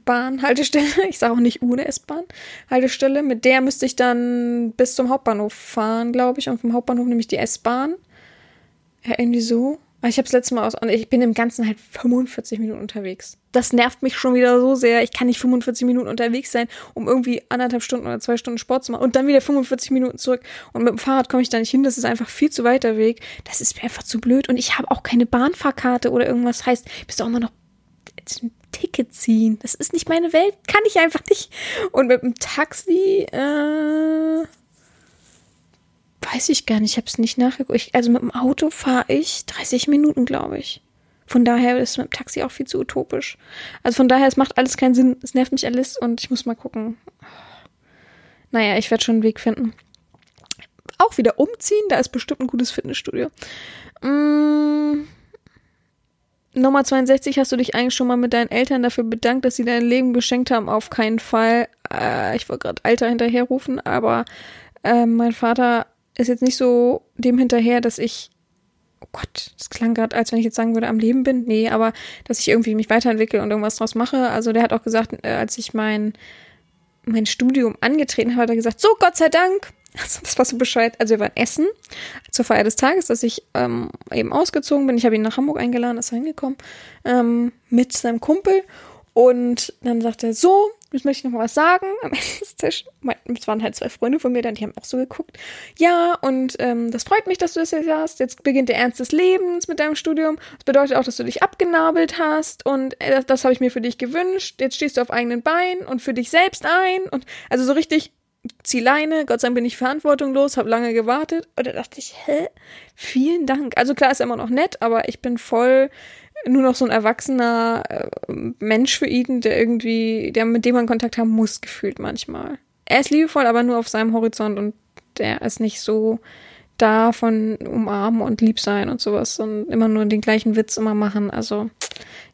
Bahnhaltestelle, ich sage auch nicht ohne S-Bahn, Haltestelle, mit der müsste ich dann bis zum Hauptbahnhof fahren, glaube ich. Und vom Hauptbahnhof nehme ich die S-Bahn. Ja, irgendwie so. Ich habe es letztes Mal aus und ich bin im Ganzen halt 45 Minuten unterwegs. Das nervt mich schon wieder so sehr. Ich kann nicht 45 Minuten unterwegs sein, um irgendwie anderthalb Stunden oder zwei Stunden Sport zu machen und dann wieder 45 Minuten zurück. Und mit dem Fahrrad komme ich da nicht hin. Das ist einfach viel zu weiter Weg. Das ist mir einfach zu blöd. Und ich habe auch keine Bahnfahrkarte oder irgendwas. Heißt, ich müsste auch immer noch ein Ticket ziehen. Das ist nicht meine Welt. Kann ich einfach nicht. Und mit dem Taxi, äh Weiß ich gar nicht, ich habe es nicht nachgeguckt. also mit dem Auto fahre ich 30 Minuten, glaube ich. Von daher ist mit dem Taxi auch viel zu utopisch. Also von daher, es macht alles keinen Sinn. Es nervt mich alles und ich muss mal gucken. Naja, ich werde schon einen Weg finden. Auch wieder umziehen, da ist bestimmt ein gutes Fitnessstudio. Mmh. Nummer 62, hast du dich eigentlich schon mal mit deinen Eltern dafür bedankt, dass sie dein Leben geschenkt haben? Auf keinen Fall. Äh, ich wollte gerade Alter hinterherrufen, aber äh, mein Vater ist jetzt nicht so dem hinterher, dass ich, oh Gott, das klang gerade, als wenn ich jetzt sagen würde, am Leben bin. Nee, aber dass ich irgendwie mich weiterentwickle und irgendwas draus mache. Also der hat auch gesagt, äh, als ich mein, mein Studium angetreten habe, hat er gesagt, so, Gott sei Dank. Also, das war so Bescheid. Also wir waren essen zur Feier des Tages, dass ich ähm, eben ausgezogen bin. Ich habe ihn nach Hamburg eingeladen, ist er hingekommen, ähm, mit seinem Kumpel. Und dann sagt er, so, jetzt möchte ich noch mal was sagen am Essenstisch. Es waren halt zwei Freunde von mir, dann die haben auch so geguckt. Ja, und ähm, das freut mich, dass du das jetzt hast. Jetzt beginnt der Ernst des Lebens mit deinem Studium. Das bedeutet auch, dass du dich abgenabelt hast und äh, das, das habe ich mir für dich gewünscht. Jetzt stehst du auf eigenen Beinen und für dich selbst ein und also so richtig zieh Leine, Gott sei Dank bin ich verantwortungslos, habe lange gewartet. Und da dachte ich, hä? Vielen Dank. Also klar ist er immer noch nett, aber ich bin voll nur noch so ein erwachsener äh, Mensch für ihn, der irgendwie, der mit dem man Kontakt haben muss, gefühlt manchmal. Er ist liebevoll, aber nur auf seinem Horizont und der ist nicht so da von umarmen und lieb sein und sowas und immer nur den gleichen Witz immer machen. Also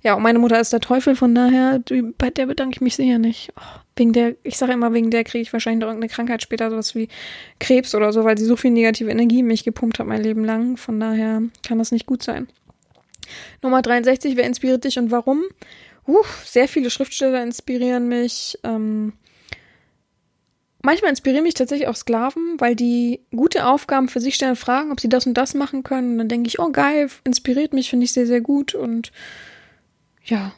ja, und meine Mutter ist der Teufel, von daher, bei der bedanke ich mich sicher nicht. Oh, wegen der, ich sage immer, wegen der kriege ich wahrscheinlich noch irgendeine Krankheit später, sowas wie Krebs oder so, weil sie so viel negative Energie in mich gepumpt hat mein Leben lang. Von daher kann das nicht gut sein. Nummer 63, wer inspiriert dich und warum? Uh, sehr viele Schriftsteller inspirieren mich. Ähm, manchmal inspirieren mich tatsächlich auch Sklaven, weil die gute Aufgaben für sich stellen, fragen, ob sie das und das machen können. Und dann denke ich, oh geil, inspiriert mich, finde ich sehr, sehr gut. Und ja,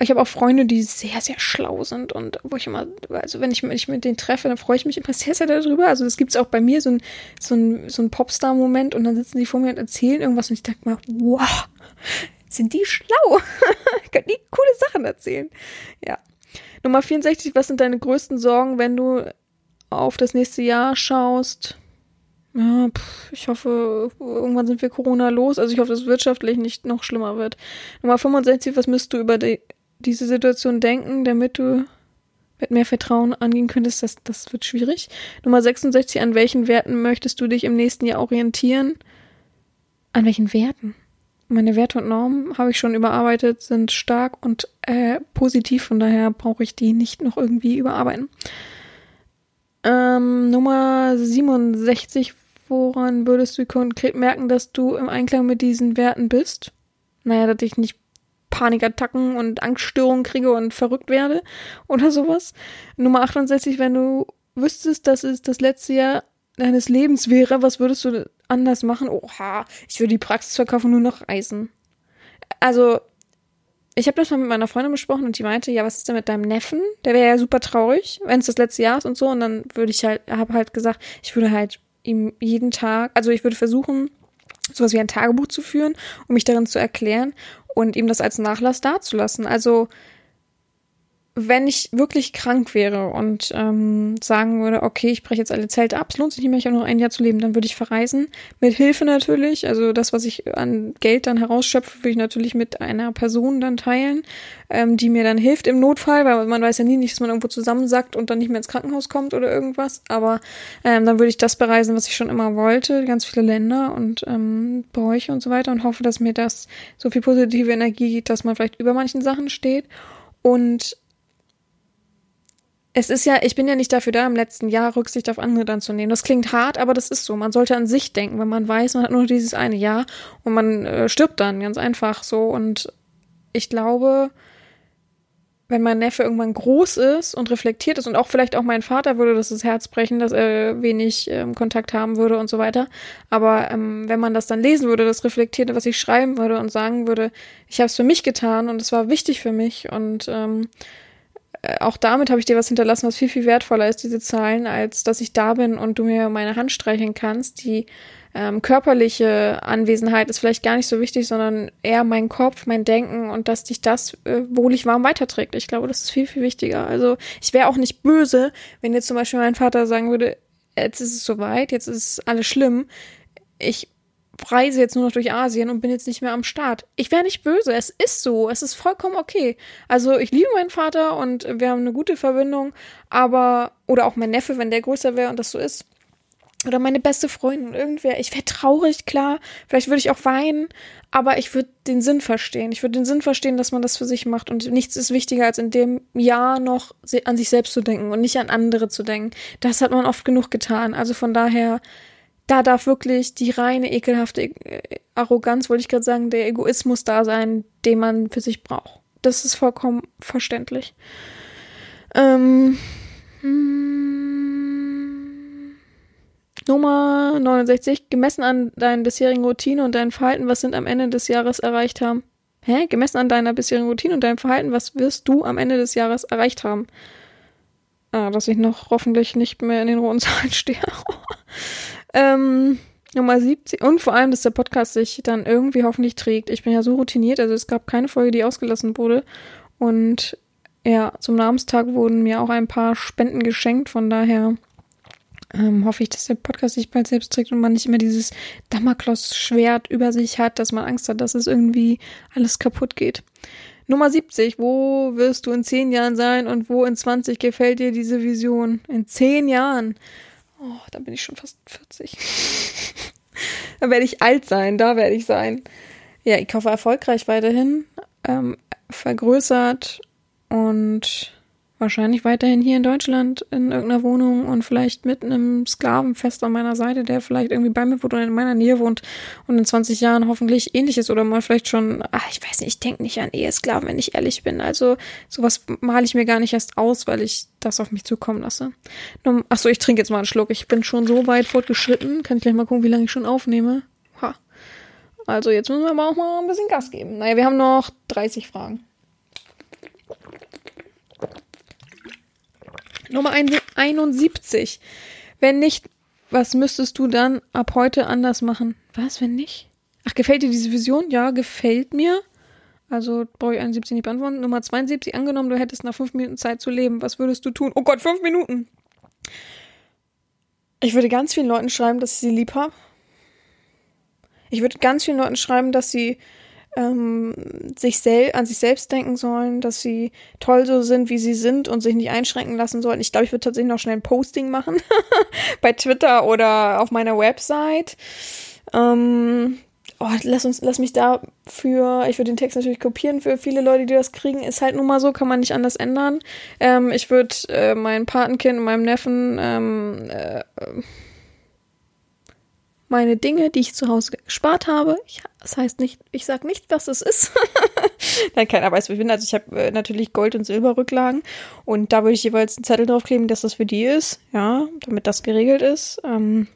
ich habe auch Freunde, die sehr, sehr schlau sind und wo ich immer, also wenn ich mich mit denen treffe, dann freue ich mich immer sehr, sehr darüber. Also das gibt auch bei mir, so ein, so ein, so ein Popstar-Moment und dann sitzen die vor mir und erzählen irgendwas und ich denke mal, wow, sind die schlau. Können die coole Sachen erzählen. Ja. Nummer 64, was sind deine größten Sorgen, wenn du auf das nächste Jahr schaust? Ja, pff, ich hoffe, irgendwann sind wir Corona los. Also ich hoffe, dass es wirtschaftlich nicht noch schlimmer wird. Nummer 65, was müsst du über die, diese Situation denken, damit du mit mehr Vertrauen angehen könntest? Das, das wird schwierig. Nummer 66, an welchen Werten möchtest du dich im nächsten Jahr orientieren? An welchen Werten? meine Werte und Normen habe ich schon überarbeitet, sind stark und äh, positiv, von daher brauche ich die nicht noch irgendwie überarbeiten. Ähm, Nummer 67, woran würdest du konkret merken, dass du im Einklang mit diesen Werten bist? Naja, dass ich nicht Panikattacken und Angststörungen kriege und verrückt werde oder sowas. Nummer 68, wenn du wüsstest, dass es das letzte Jahr deines Lebens wäre, was würdest du anders machen? Oha, ich würde die Praxis verkaufen, nur noch reisen. Also, ich habe das mal mit meiner Freundin besprochen und die meinte, ja, was ist denn mit deinem Neffen? Der wäre ja super traurig, wenn es das letzte Jahr ist und so. Und dann würde ich halt, habe halt gesagt, ich würde halt ihm jeden Tag, also ich würde versuchen, sowas wie ein Tagebuch zu führen, um mich darin zu erklären und ihm das als Nachlass dazulassen. Also wenn ich wirklich krank wäre und ähm, sagen würde, okay, ich breche jetzt alle Zelte ab, es lohnt sich nicht mehr, ich habe noch ein Jahr zu leben, dann würde ich verreisen. Mit Hilfe natürlich. Also das, was ich an Geld dann herausschöpfe, würde ich natürlich mit einer Person dann teilen, ähm, die mir dann hilft im Notfall, weil man weiß ja nie nicht, dass man irgendwo zusammensackt und dann nicht mehr ins Krankenhaus kommt oder irgendwas. Aber ähm, dann würde ich das bereisen, was ich schon immer wollte, ganz viele Länder und ähm, Bräuche und so weiter und hoffe, dass mir das so viel positive Energie gibt, dass man vielleicht über manchen Sachen steht. Und es ist ja, ich bin ja nicht dafür da, im letzten Jahr Rücksicht auf andere dann zu nehmen. Das klingt hart, aber das ist so. Man sollte an sich denken, wenn man weiß, man hat nur dieses eine Jahr und man äh, stirbt dann ganz einfach so. Und ich glaube, wenn mein Neffe irgendwann groß ist und reflektiert ist und auch vielleicht auch mein Vater würde das das Herz brechen, dass er wenig ähm, Kontakt haben würde und so weiter. Aber ähm, wenn man das dann lesen würde, das reflektierte, was ich schreiben würde und sagen würde, ich habe es für mich getan und es war wichtig für mich und ähm, äh, auch damit habe ich dir was hinterlassen, was viel, viel wertvoller ist, diese Zahlen, als dass ich da bin und du mir meine Hand streicheln kannst. Die ähm, körperliche Anwesenheit ist vielleicht gar nicht so wichtig, sondern eher mein Kopf, mein Denken und dass dich das äh, wohlig warm weiterträgt. Ich glaube, das ist viel, viel wichtiger. Also ich wäre auch nicht böse, wenn jetzt zum Beispiel mein Vater sagen würde, jetzt ist es soweit, jetzt ist alles schlimm. Ich reise jetzt nur noch durch Asien und bin jetzt nicht mehr am Start. Ich wäre nicht böse, es ist so, es ist vollkommen okay. Also ich liebe meinen Vater und wir haben eine gute Verbindung, aber, oder auch mein Neffe, wenn der größer wäre und das so ist. Oder meine beste Freundin, irgendwer. Ich wäre traurig, klar. Vielleicht würde ich auch weinen, aber ich würde den Sinn verstehen. Ich würde den Sinn verstehen, dass man das für sich macht. Und nichts ist wichtiger, als in dem Jahr noch an sich selbst zu denken und nicht an andere zu denken. Das hat man oft genug getan. Also von daher, da darf wirklich die reine ekelhafte äh, Arroganz, wollte ich gerade sagen, der Egoismus da sein, den man für sich braucht. Das ist vollkommen verständlich. Ähm, hm, Nummer 69. Gemessen an deinen bisherigen Routine und deinen Verhalten, was sind am Ende des Jahres erreicht haben? Hä? Gemessen an deiner bisherigen Routine und deinem Verhalten, was wirst du am Ende des Jahres erreicht haben? Ah, dass ich noch hoffentlich nicht mehr in den roten Zahlen stehe. Ähm, Nummer 70. Und vor allem, dass der Podcast sich dann irgendwie hoffentlich trägt. Ich bin ja so routiniert, also es gab keine Folge, die ausgelassen wurde. Und ja, zum Namenstag wurden mir auch ein paar Spenden geschenkt. Von daher ähm, hoffe ich, dass der Podcast sich bald selbst trägt und man nicht immer dieses Damoklus-Schwert über sich hat, dass man Angst hat, dass es irgendwie alles kaputt geht. Nummer 70. Wo wirst du in 10 Jahren sein und wo in 20 gefällt dir diese Vision? In 10 Jahren. Oh, da bin ich schon fast 40. da werde ich alt sein, da werde ich sein. Ja, ich hoffe erfolgreich weiterhin. Ähm, vergrößert und wahrscheinlich weiterhin hier in Deutschland in irgendeiner Wohnung und vielleicht mit einem Sklavenfest an meiner Seite, der vielleicht irgendwie bei mir wohnt oder in meiner Nähe wohnt und in 20 Jahren hoffentlich ähnliches oder mal vielleicht schon, ach, ich weiß nicht, ich denke nicht an Ehesklaven, wenn ich ehrlich bin. Also sowas male ich mir gar nicht erst aus, weil ich das auf mich zukommen lasse. Achso, ich trinke jetzt mal einen Schluck. Ich bin schon so weit fortgeschritten. Kann ich gleich mal gucken, wie lange ich schon aufnehme. Ha. Also jetzt müssen wir aber auch mal ein bisschen Gas geben. Naja, wir haben noch 30 Fragen. Nummer 71. Wenn nicht, was müsstest du dann ab heute anders machen? Was, wenn nicht? Ach, gefällt dir diese Vision? Ja, gefällt mir. Also brauche ich 71 nicht beantworten. Nummer 72. Angenommen, du hättest nach fünf Minuten Zeit zu leben. Was würdest du tun? Oh Gott, fünf Minuten. Ich würde ganz vielen Leuten schreiben, dass ich sie lieb habe. Ich würde ganz vielen Leuten schreiben, dass sie ähm, sich sel an sich selbst denken sollen, dass sie toll so sind, wie sie sind und sich nicht einschränken lassen sollen. Ich glaube, ich würde tatsächlich noch schnell ein Posting machen bei Twitter oder auf meiner Website. Ähm, oh, lass uns, lass mich dafür, ich würde den Text natürlich kopieren für viele Leute, die das kriegen. Ist halt nun mal so, kann man nicht anders ändern. Ähm, ich würde äh, mein Patenkind und meinem Neffen ähm, äh, meine Dinge, die ich zu Hause gespart habe. Ich, das heißt nicht, ich sage nicht, was es ist. Nein, keiner weiß, wie ich bin. Also ich habe äh, natürlich Gold- und Silberrücklagen und da würde ich jeweils einen Zettel draufkleben, dass das für die ist, ja, damit das geregelt ist. Ähm,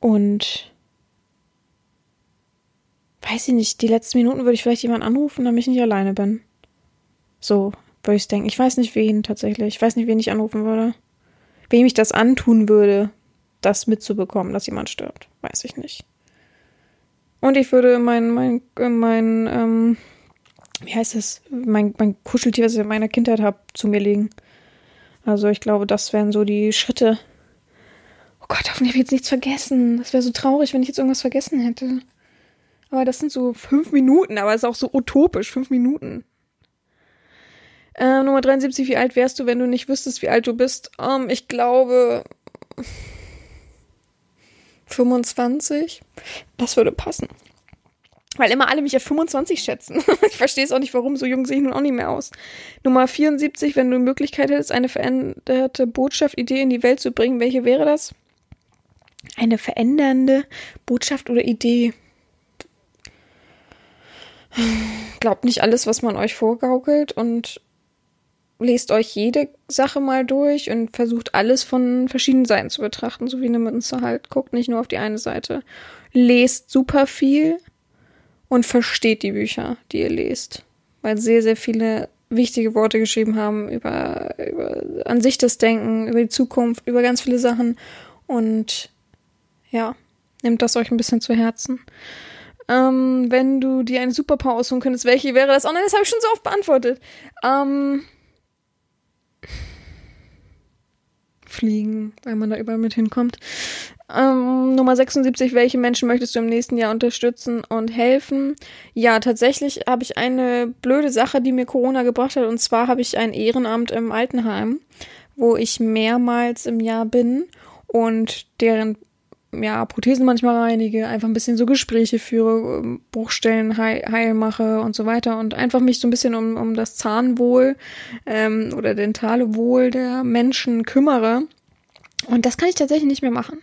und weiß ich nicht, die letzten Minuten würde ich vielleicht jemanden anrufen, damit ich nicht alleine bin. So würde ich denken. Ich weiß nicht, wen tatsächlich. Ich weiß nicht, wen ich anrufen würde. Wem ich das antun würde, das mitzubekommen, dass jemand stirbt. Weiß ich nicht. Und ich würde mein, mein, mein, ähm, wie heißt es, mein, mein Kuscheltier, was ich in meiner Kindheit habe, zu mir legen. Also ich glaube, das wären so die Schritte. Oh Gott, hoffentlich habe ich jetzt nichts vergessen. Das wäre so traurig, wenn ich jetzt irgendwas vergessen hätte. Aber das sind so fünf Minuten, aber es ist auch so utopisch, fünf Minuten. Äh, Nummer 73, wie alt wärst du, wenn du nicht wüsstest, wie alt du bist? Ähm, ich glaube, 25. Das würde passen. Weil immer alle mich auf 25 schätzen. ich verstehe es auch nicht, warum. So jung sehe ich nun auch nicht mehr aus. Nummer 74, wenn du die Möglichkeit hättest, eine veränderte Botschaft, Idee in die Welt zu bringen, welche wäre das? Eine verändernde Botschaft oder Idee. Glaubt nicht alles, was man euch vorgaukelt und lest euch jede Sache mal durch und versucht alles von verschiedenen Seiten zu betrachten, so wie eine Münze halt. Guckt nicht nur auf die eine Seite. Lest super viel und versteht die Bücher, die ihr lest. Weil sehr, sehr viele wichtige Worte geschrieben haben über, über an sich das Denken, über die Zukunft, über ganz viele Sachen. Und ja, nehmt das euch ein bisschen zu Herzen. Ähm, wenn du dir eine Superpower aussuchen könntest, welche wäre das? Oh nein, das habe ich schon so oft beantwortet. Ähm, fliegen, weil man da überall mit hinkommt. Ähm, Nummer 76, welche Menschen möchtest du im nächsten Jahr unterstützen und helfen? Ja, tatsächlich habe ich eine blöde Sache, die mir Corona gebracht hat. Und zwar habe ich ein Ehrenamt im Altenheim, wo ich mehrmals im Jahr bin und deren ja, Prothesen manchmal reinige, einfach ein bisschen so Gespräche führe, Bruchstellen heil, heil mache und so weiter und einfach mich so ein bisschen um, um das Zahnwohl ähm, oder dentale Wohl der Menschen kümmere. Und das kann ich tatsächlich nicht mehr machen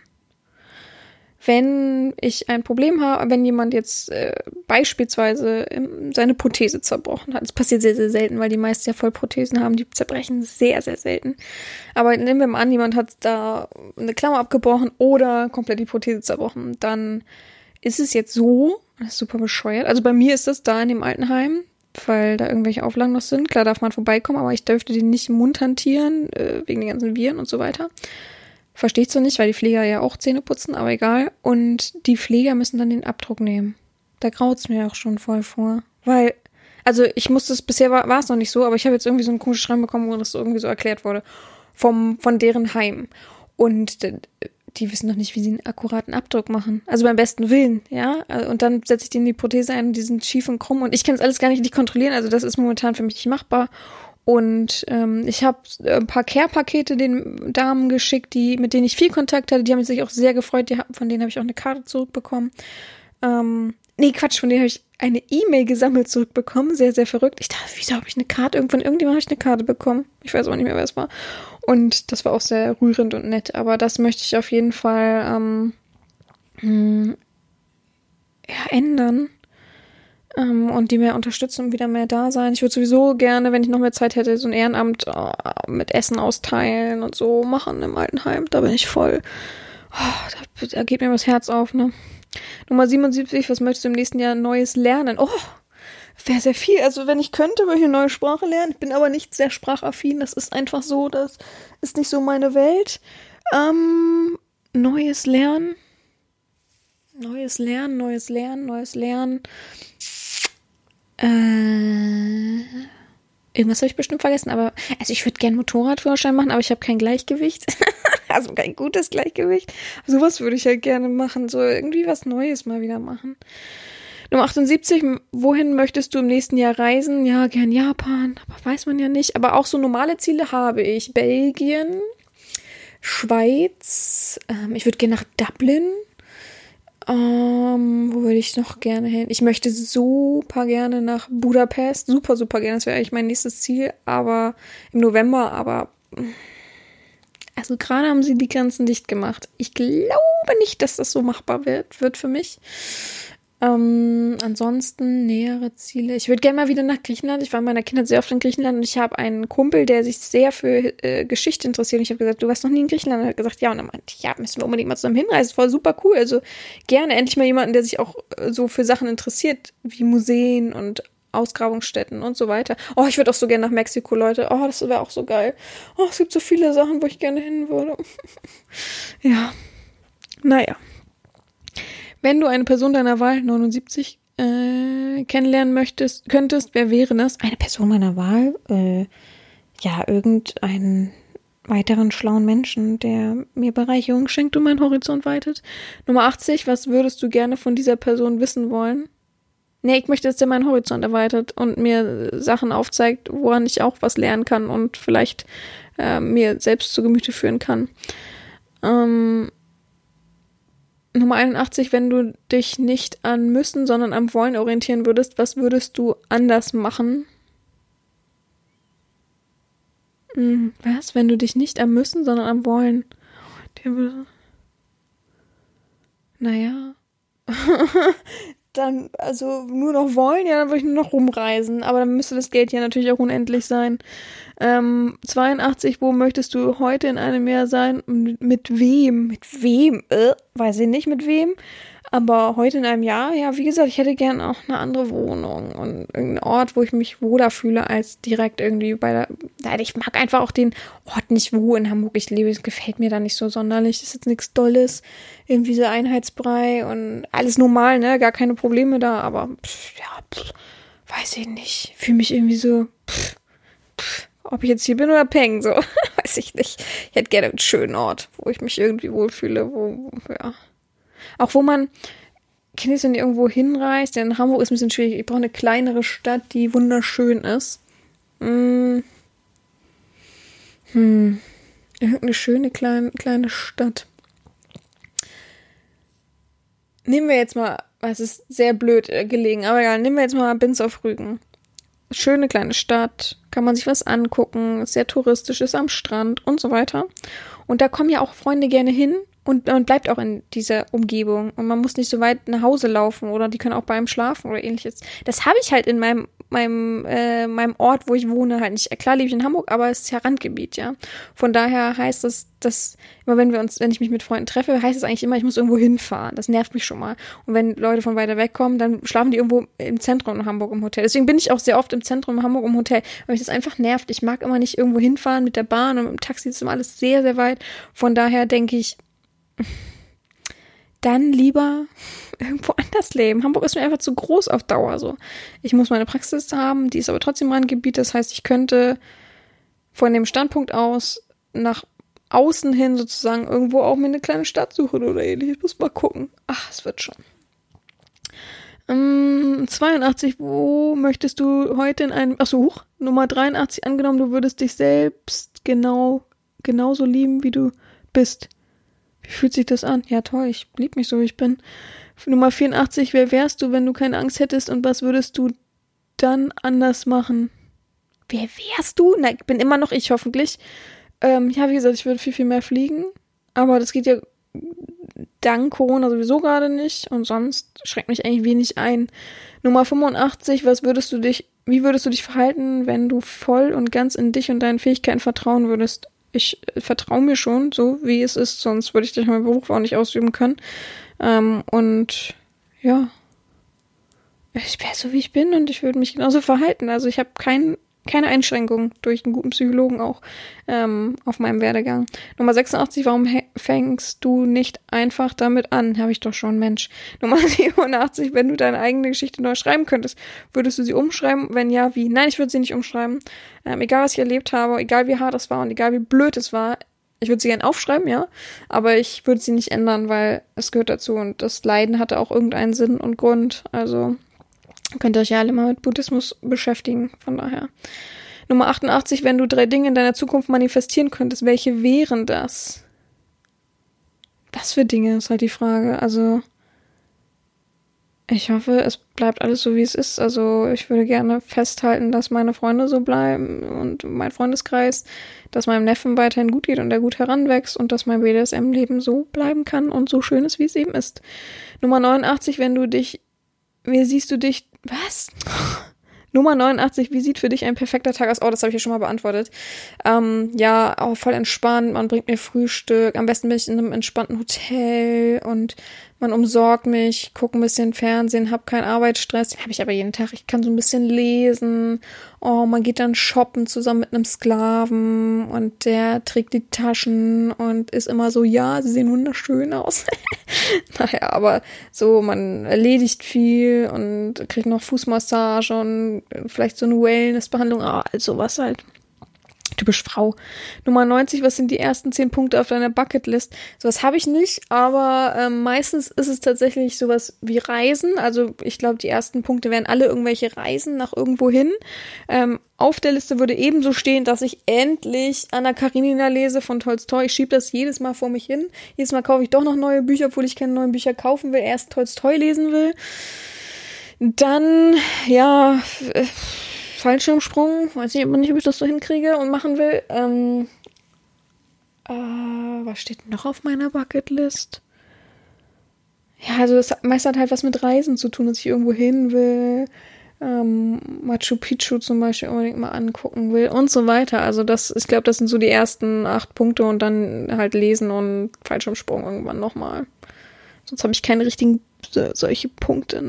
wenn ich ein Problem habe, wenn jemand jetzt äh, beispielsweise seine Prothese zerbrochen hat. Das passiert sehr, sehr selten, weil die meisten ja Vollprothesen haben, die zerbrechen sehr, sehr selten. Aber nehmen wir mal an, jemand hat da eine Klammer abgebrochen oder komplett die Prothese zerbrochen, dann ist es jetzt so, Das ist super bescheuert. Also bei mir ist das da in dem Altenheim, weil da irgendwelche Auflagen noch sind. Klar darf man vorbeikommen, aber ich dürfte den nicht im Mund hantieren, äh, wegen den ganzen Viren und so weiter. Verstehe ich so nicht, weil die Pfleger ja auch Zähne putzen, aber egal. Und die Pfleger müssen dann den Abdruck nehmen. Da graut's mir auch schon voll vor. Weil, also ich musste es, bisher war, es noch nicht so, aber ich habe jetzt irgendwie so einen komischen Schreiben bekommen, wo das irgendwie so erklärt wurde. Vom, von deren Heim. Und die wissen noch nicht, wie sie einen akkuraten Abdruck machen. Also beim besten Willen, ja. Und dann setze ich denen die Prothese ein, die sind schief und krumm. Und ich kann es alles gar nicht, nicht kontrollieren. Also das ist momentan für mich nicht machbar. Und ähm, ich habe ein paar Care-Pakete den Damen geschickt, die, mit denen ich viel Kontakt hatte. Die haben sich auch sehr gefreut. Die, von denen habe ich auch eine Karte zurückbekommen. Ähm, nee, Quatsch, von denen habe ich eine E-Mail gesammelt zurückbekommen. Sehr, sehr verrückt. Ich dachte, wieso habe ich eine Karte? Irgendwann, irgendjemand habe ich eine Karte bekommen. Ich weiß auch nicht mehr, wer es war. Und das war auch sehr rührend und nett. Aber das möchte ich auf jeden Fall ähm, hm, ja, ändern. Ähm, und die mehr unterstützen und wieder mehr da sein. Ich würde sowieso gerne, wenn ich noch mehr Zeit hätte, so ein Ehrenamt äh, mit Essen austeilen und so machen im Altenheim. Da bin ich voll. Oh, da, da geht mir das Herz auf, ne? Nummer 77, was möchtest du im nächsten Jahr Neues lernen? Oh, wäre sehr viel. Also wenn ich könnte, würde ich eine neue Sprache lernen. Ich bin aber nicht sehr sprachaffin. Das ist einfach so, das ist nicht so meine Welt. Ähm, neues Lernen. Neues Lernen, neues Lernen, neues Lernen. Äh, irgendwas habe ich bestimmt vergessen, aber also ich würde gerne Motorradführerschein machen, aber ich habe kein Gleichgewicht. also kein gutes Gleichgewicht. Sowas würde ich halt gerne machen, so irgendwie was Neues mal wieder machen. Nummer 78, m- wohin möchtest du im nächsten Jahr reisen? Ja, gern Japan, aber weiß man ja nicht. Aber auch so normale Ziele habe ich. Belgien, Schweiz, ähm, ich würde gerne nach Dublin. Ähm, wo würde ich noch gerne hin? Ich möchte super gerne nach Budapest. Super, super gerne. Das wäre eigentlich mein nächstes Ziel. Aber im November, aber. Also gerade haben sie die Grenzen dicht gemacht. Ich glaube nicht, dass das so machbar wird, wird für mich. Ähm, ansonsten nähere Ziele. Ich würde gerne mal wieder nach Griechenland. Ich war in meiner Kindheit sehr oft in Griechenland und ich habe einen Kumpel, der sich sehr für äh, Geschichte interessiert. Und ich habe gesagt, du warst noch nie in Griechenland. Und er hat gesagt, ja. Und er meinte, ja, müssen wir unbedingt mal zusammen hinreisen. Voll super cool. Also gerne endlich mal jemanden, der sich auch äh, so für Sachen interessiert, wie Museen und Ausgrabungsstätten und so weiter. Oh, ich würde auch so gerne nach Mexiko, Leute. Oh, das wäre auch so geil. Oh, es gibt so viele Sachen, wo ich gerne hin würde. ja. Naja. Wenn du eine Person deiner Wahl, 79, äh, kennenlernen möchtest, könntest, wer wäre das? Eine Person meiner Wahl? Äh, ja, irgendeinen weiteren schlauen Menschen, der mir Bereicherung schenkt und meinen Horizont weitet. Nummer 80, was würdest du gerne von dieser Person wissen wollen? Nee, ich möchte, dass der meinen Horizont erweitert und mir Sachen aufzeigt, woran ich auch was lernen kann und vielleicht äh, mir selbst zu Gemüte führen kann. Ähm, Nummer 81, wenn du dich nicht an müssen, sondern am Wollen orientieren würdest, was würdest du anders machen? Hm, was? Wenn du dich nicht am müssen, sondern am Wollen. Naja. dann, also nur noch wollen, ja, dann würde ich nur noch rumreisen. Aber dann müsste das Geld ja natürlich auch unendlich sein. Ähm, 82, wo möchtest du heute in einem Jahr sein? Mit wem? Mit wem? Äh, weiß ich nicht mit wem. Aber heute in einem Jahr, ja, wie gesagt, ich hätte gern auch eine andere Wohnung und irgendeinen Ort, wo ich mich wohler fühle, als direkt irgendwie bei der. Ich mag einfach auch den Ort nicht, wo in Hamburg ich lebe. Es gefällt mir da nicht so sonderlich. Das ist jetzt nichts Dolles. Irgendwie so Einheitsbrei und alles normal, ne? Gar keine Probleme da, aber pff, ja, pff, weiß ich nicht. Fühle mich irgendwie so. Pff, ob ich jetzt hier bin oder peng, so. weiß ich nicht. Ich hätte gerne einen schönen Ort, wo ich mich irgendwie wohlfühle, wo, ja. Auch wo man, es, wenn irgendwo hinreist? Denn Hamburg ist ein bisschen schwierig. Ich brauche eine kleinere Stadt, die wunderschön ist. Hm. Hm. Irgendeine schöne kleine, kleine Stadt. Nehmen wir jetzt mal, es ist sehr blöd äh, gelegen, aber egal, nehmen wir jetzt mal Binz auf Rügen. Schöne kleine Stadt, kann man sich was angucken, sehr touristisch, ist am Strand und so weiter. Und da kommen ja auch Freunde gerne hin und man bleibt auch in dieser Umgebung und man muss nicht so weit nach Hause laufen oder die können auch bei einem schlafen oder ähnliches. Das habe ich halt in meinem meinem, äh, meinem Ort, wo ich wohne, halt nicht. Klar lebe ich in Hamburg, aber es ist ja Randgebiet, ja. Von daher heißt es, dass immer wenn wir uns, wenn ich mich mit Freunden treffe, heißt es eigentlich immer, ich muss irgendwo hinfahren. Das nervt mich schon mal. Und wenn Leute von weiter weg kommen, dann schlafen die irgendwo im Zentrum in Hamburg im Hotel. Deswegen bin ich auch sehr oft im Zentrum in Hamburg im Hotel, weil mich das einfach nervt. Ich mag immer nicht irgendwo hinfahren mit der Bahn und mit dem Taxi, das ist immer alles sehr, sehr weit. Von daher denke ich, dann lieber irgendwo anders leben. Hamburg ist mir einfach zu groß auf Dauer so. Ich muss meine Praxis haben, die ist aber trotzdem Randgebiet. Das heißt, ich könnte von dem Standpunkt aus nach außen hin sozusagen irgendwo auch mir eine kleine Stadt suchen oder ähnliches. Ich muss mal gucken. Ach, es wird schon. Ähm, 82, wo möchtest du heute in einem, achso, hoch, Nummer 83, angenommen, du würdest dich selbst genau, genauso lieben, wie du bist. Wie fühlt sich das an? Ja, toll, ich liebe mich so, wie ich bin. Nummer 84, wer wärst du, wenn du keine Angst hättest und was würdest du dann anders machen? Wer wärst du? Na, ich bin immer noch ich, hoffentlich. Ähm, ja, wie gesagt, ich würde viel, viel mehr fliegen. Aber das geht ja dank Corona sowieso gerade nicht. Und sonst schränkt mich eigentlich wenig ein. Nummer 85, was würdest du dich, wie würdest du dich verhalten, wenn du voll und ganz in dich und deinen Fähigkeiten vertrauen würdest? Ich äh, vertraue mir schon, so wie es ist, sonst würde ich dich meinen Beruf auch nicht ausüben können. Ähm, und ja, ich wäre so wie ich bin und ich würde mich genauso verhalten. Also ich habe kein, keine Einschränkungen durch einen guten Psychologen auch ähm, auf meinem Werdegang. Nummer 86, warum fängst du nicht einfach damit an? Habe ich doch schon, Mensch. Nummer 87, wenn du deine eigene Geschichte neu schreiben könntest, würdest du sie umschreiben? Wenn ja, wie? Nein, ich würde sie nicht umschreiben. Ähm, egal, was ich erlebt habe, egal wie hart es war und egal wie blöd es war, ich würde sie gerne aufschreiben, ja, aber ich würde sie nicht ändern, weil es gehört dazu und das Leiden hatte auch irgendeinen Sinn und Grund. Also könnt ihr euch ja alle mal mit Buddhismus beschäftigen, von daher. Nummer 88, wenn du drei Dinge in deiner Zukunft manifestieren könntest, welche wären das? Was für Dinge ist halt die Frage. Also ich hoffe, es bleibt alles so, wie es ist. Also ich würde gerne festhalten, dass meine Freunde so bleiben und mein Freundeskreis, dass meinem Neffen weiterhin gut geht und er gut heranwächst und dass mein BDSM-Leben so bleiben kann und so schön ist, wie es eben ist. Nummer 89, wenn du dich, wie siehst du dich, was? Nummer 89, wie sieht für dich ein perfekter Tag aus? Oh, das habe ich ja schon mal beantwortet. Ähm, ja, auch voll entspannt. Man bringt mir Frühstück. Am besten bin ich in einem entspannten Hotel und man umsorgt mich, gucke ein bisschen Fernsehen, hab keinen Arbeitsstress, habe ich aber jeden Tag. Ich kann so ein bisschen lesen. Oh, man geht dann shoppen zusammen mit einem Sklaven und der trägt die Taschen und ist immer so, ja, sie sehen wunderschön aus. naja, aber so, man erledigt viel und kriegt noch Fußmassage und vielleicht so eine Wellnessbehandlung, ah, also was halt typisch Frau. Nummer 90, was sind die ersten 10 Punkte auf deiner Bucketlist? Sowas habe ich nicht, aber ähm, meistens ist es tatsächlich sowas wie Reisen. Also ich glaube, die ersten Punkte wären alle irgendwelche Reisen nach irgendwo hin. Ähm, auf der Liste würde ebenso stehen, dass ich endlich Anna Karenina lese von Tolstoi. Ich schiebe das jedes Mal vor mich hin. Jedes Mal kaufe ich doch noch neue Bücher, obwohl ich keine neuen Bücher kaufen will, erst Tolstoi lesen will. Dann, ja, Fallschirmsprung. Weiß ich aber nicht, ob ich das so hinkriege und machen will. Ähm, äh, was steht noch auf meiner Bucketlist? Ja, also das meist hat halt was mit Reisen zu tun, dass ich irgendwo hin will. Ähm, Machu Picchu zum Beispiel unbedingt mal angucken will und so weiter. Also das, ich glaube, das sind so die ersten acht Punkte und dann halt lesen und Fallschirmsprung irgendwann nochmal. Sonst habe ich keine richtigen solche Punkte.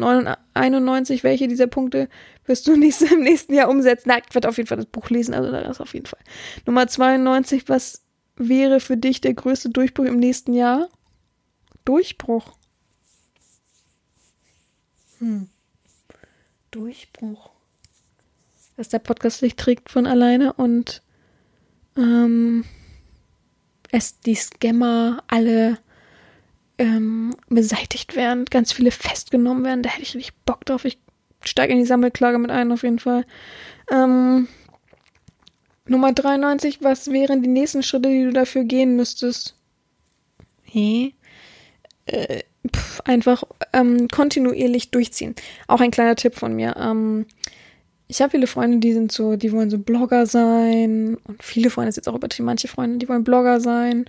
91, welche dieser Punkte wirst du nächste, im nächsten Jahr umsetzen? Na, ich werde auf jeden Fall das Buch lesen, also das auf jeden Fall. Nummer 92, was wäre für dich der größte Durchbruch im nächsten Jahr? Durchbruch. Hm. Durchbruch. Dass der Podcast sich trägt von alleine und ähm, es die Scammer alle ähm, beseitigt werden, ganz viele festgenommen werden. Da hätte ich richtig Bock drauf. Ich steige in die Sammelklage mit ein, auf jeden Fall. Ähm, Nummer 93, was wären die nächsten Schritte, die du dafür gehen müsstest? Hey. Äh, pf, einfach ähm, kontinuierlich durchziehen. Auch ein kleiner Tipp von mir. Ähm, ich habe viele Freunde, die sind so, die wollen so Blogger sein. Und viele Freunde, das ist jetzt auch übertrieben, manche Freunde, die wollen Blogger sein.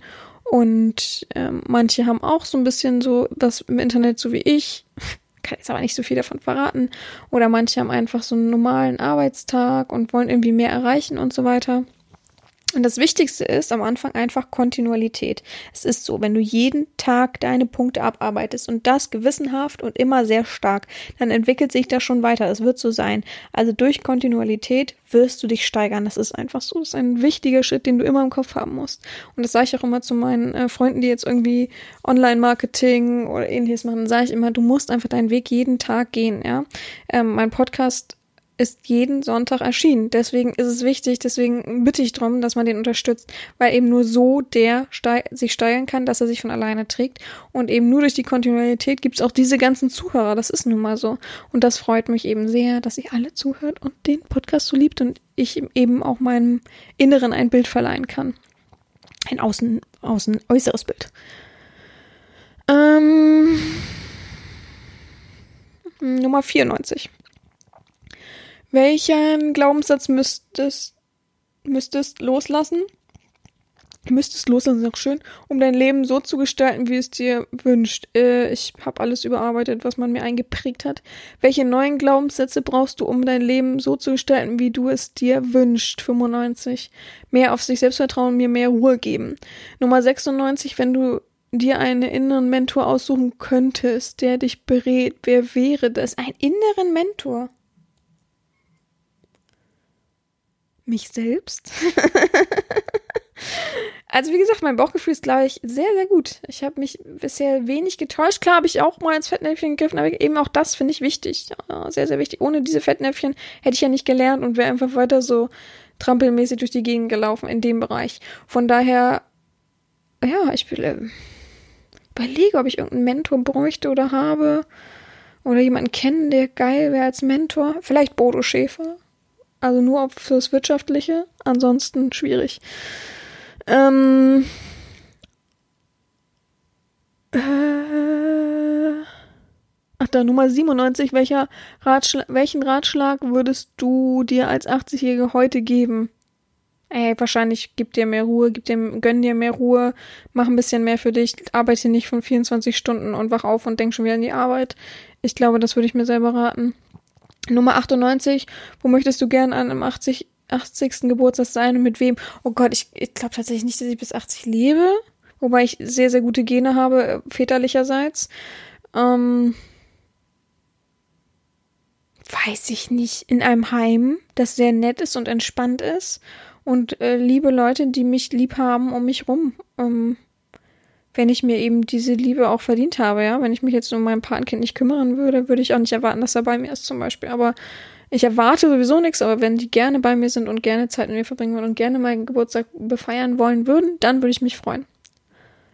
Und ähm, manche haben auch so ein bisschen so das im Internet, so wie ich kann jetzt aber nicht so viel davon verraten. Oder manche haben einfach so einen normalen Arbeitstag und wollen irgendwie mehr erreichen und so weiter. Und das Wichtigste ist am Anfang einfach Kontinuität. Es ist so, wenn du jeden Tag deine Punkte abarbeitest und das gewissenhaft und immer sehr stark, dann entwickelt sich das schon weiter. Es wird so sein. Also durch Kontinuität wirst du dich steigern. Das ist einfach so. Das ist ein wichtiger Schritt, den du immer im Kopf haben musst. Und das sage ich auch immer zu meinen äh, Freunden, die jetzt irgendwie Online-Marketing oder ähnliches machen, sage ich immer, du musst einfach deinen Weg jeden Tag gehen. Ja, ähm, mein Podcast ist jeden Sonntag erschienen. Deswegen ist es wichtig, deswegen bitte ich darum, dass man den unterstützt, weil eben nur so der steig sich steigern kann, dass er sich von alleine trägt. Und eben nur durch die Kontinuität gibt es auch diese ganzen Zuhörer. Das ist nun mal so. Und das freut mich eben sehr, dass ihr alle zuhört und den Podcast so liebt und ich eben auch meinem Inneren ein Bild verleihen kann. Ein außen, außen äußeres Bild. Ähm, Nummer 94. Welchen Glaubenssatz müsstest, müsstest loslassen? Müsstest loslassen, ist auch schön, um dein Leben so zu gestalten, wie es dir wünscht. Äh, ich habe alles überarbeitet, was man mir eingeprägt hat. Welche neuen Glaubenssätze brauchst du, um dein Leben so zu gestalten, wie du es dir wünscht? 95. Mehr auf sich selbst vertrauen, mir mehr Ruhe geben. Nummer 96, wenn du dir einen inneren Mentor aussuchen könntest, der dich berät, wer wäre das? Ein inneren Mentor? Mich selbst. also wie gesagt, mein Bauchgefühl ist, glaube ich, sehr, sehr gut. Ich habe mich bisher wenig getäuscht. Klar habe ich auch mal ins Fettnäpfchen gegriffen, aber eben auch das finde ich wichtig. sehr, sehr wichtig. Ohne diese Fettnäpfchen hätte ich ja nicht gelernt und wäre einfach weiter so trampelmäßig durch die Gegend gelaufen in dem Bereich. Von daher, ja, ich äh, überlege, ob ich irgendeinen Mentor bräuchte oder habe. Oder jemanden kennen, der geil wäre als Mentor. Vielleicht Bodo Schäfer. Also nur fürs Wirtschaftliche, ansonsten schwierig. Ähm, äh, ach da, Nummer 97. Welcher Ratschla welchen Ratschlag würdest du dir als 80-Jährige heute geben? Ey, wahrscheinlich gib dir mehr Ruhe, gib dir, gönn dir mehr Ruhe, mach ein bisschen mehr für dich, arbeite nicht von 24 Stunden und wach auf und denk schon wieder an die Arbeit. Ich glaube, das würde ich mir selber raten. Nummer 98, wo möchtest du gern an einem 80, 80. Geburtstag sein und mit wem? Oh Gott, ich, ich glaube tatsächlich nicht, dass ich bis 80 lebe, wobei ich sehr, sehr gute Gene habe, väterlicherseits. Ähm, weiß ich nicht, in einem Heim, das sehr nett ist und entspannt ist und äh, liebe Leute, die mich lieb haben um mich rum. Ähm, wenn ich mir eben diese Liebe auch verdient habe, ja. Wenn ich mich jetzt um mein Patenkind nicht kümmern würde, würde ich auch nicht erwarten, dass er bei mir ist zum Beispiel. Aber ich erwarte sowieso nichts, aber wenn die gerne bei mir sind und gerne Zeit mit mir verbringen wollen und gerne meinen Geburtstag befeiern wollen würden, dann würde ich mich freuen.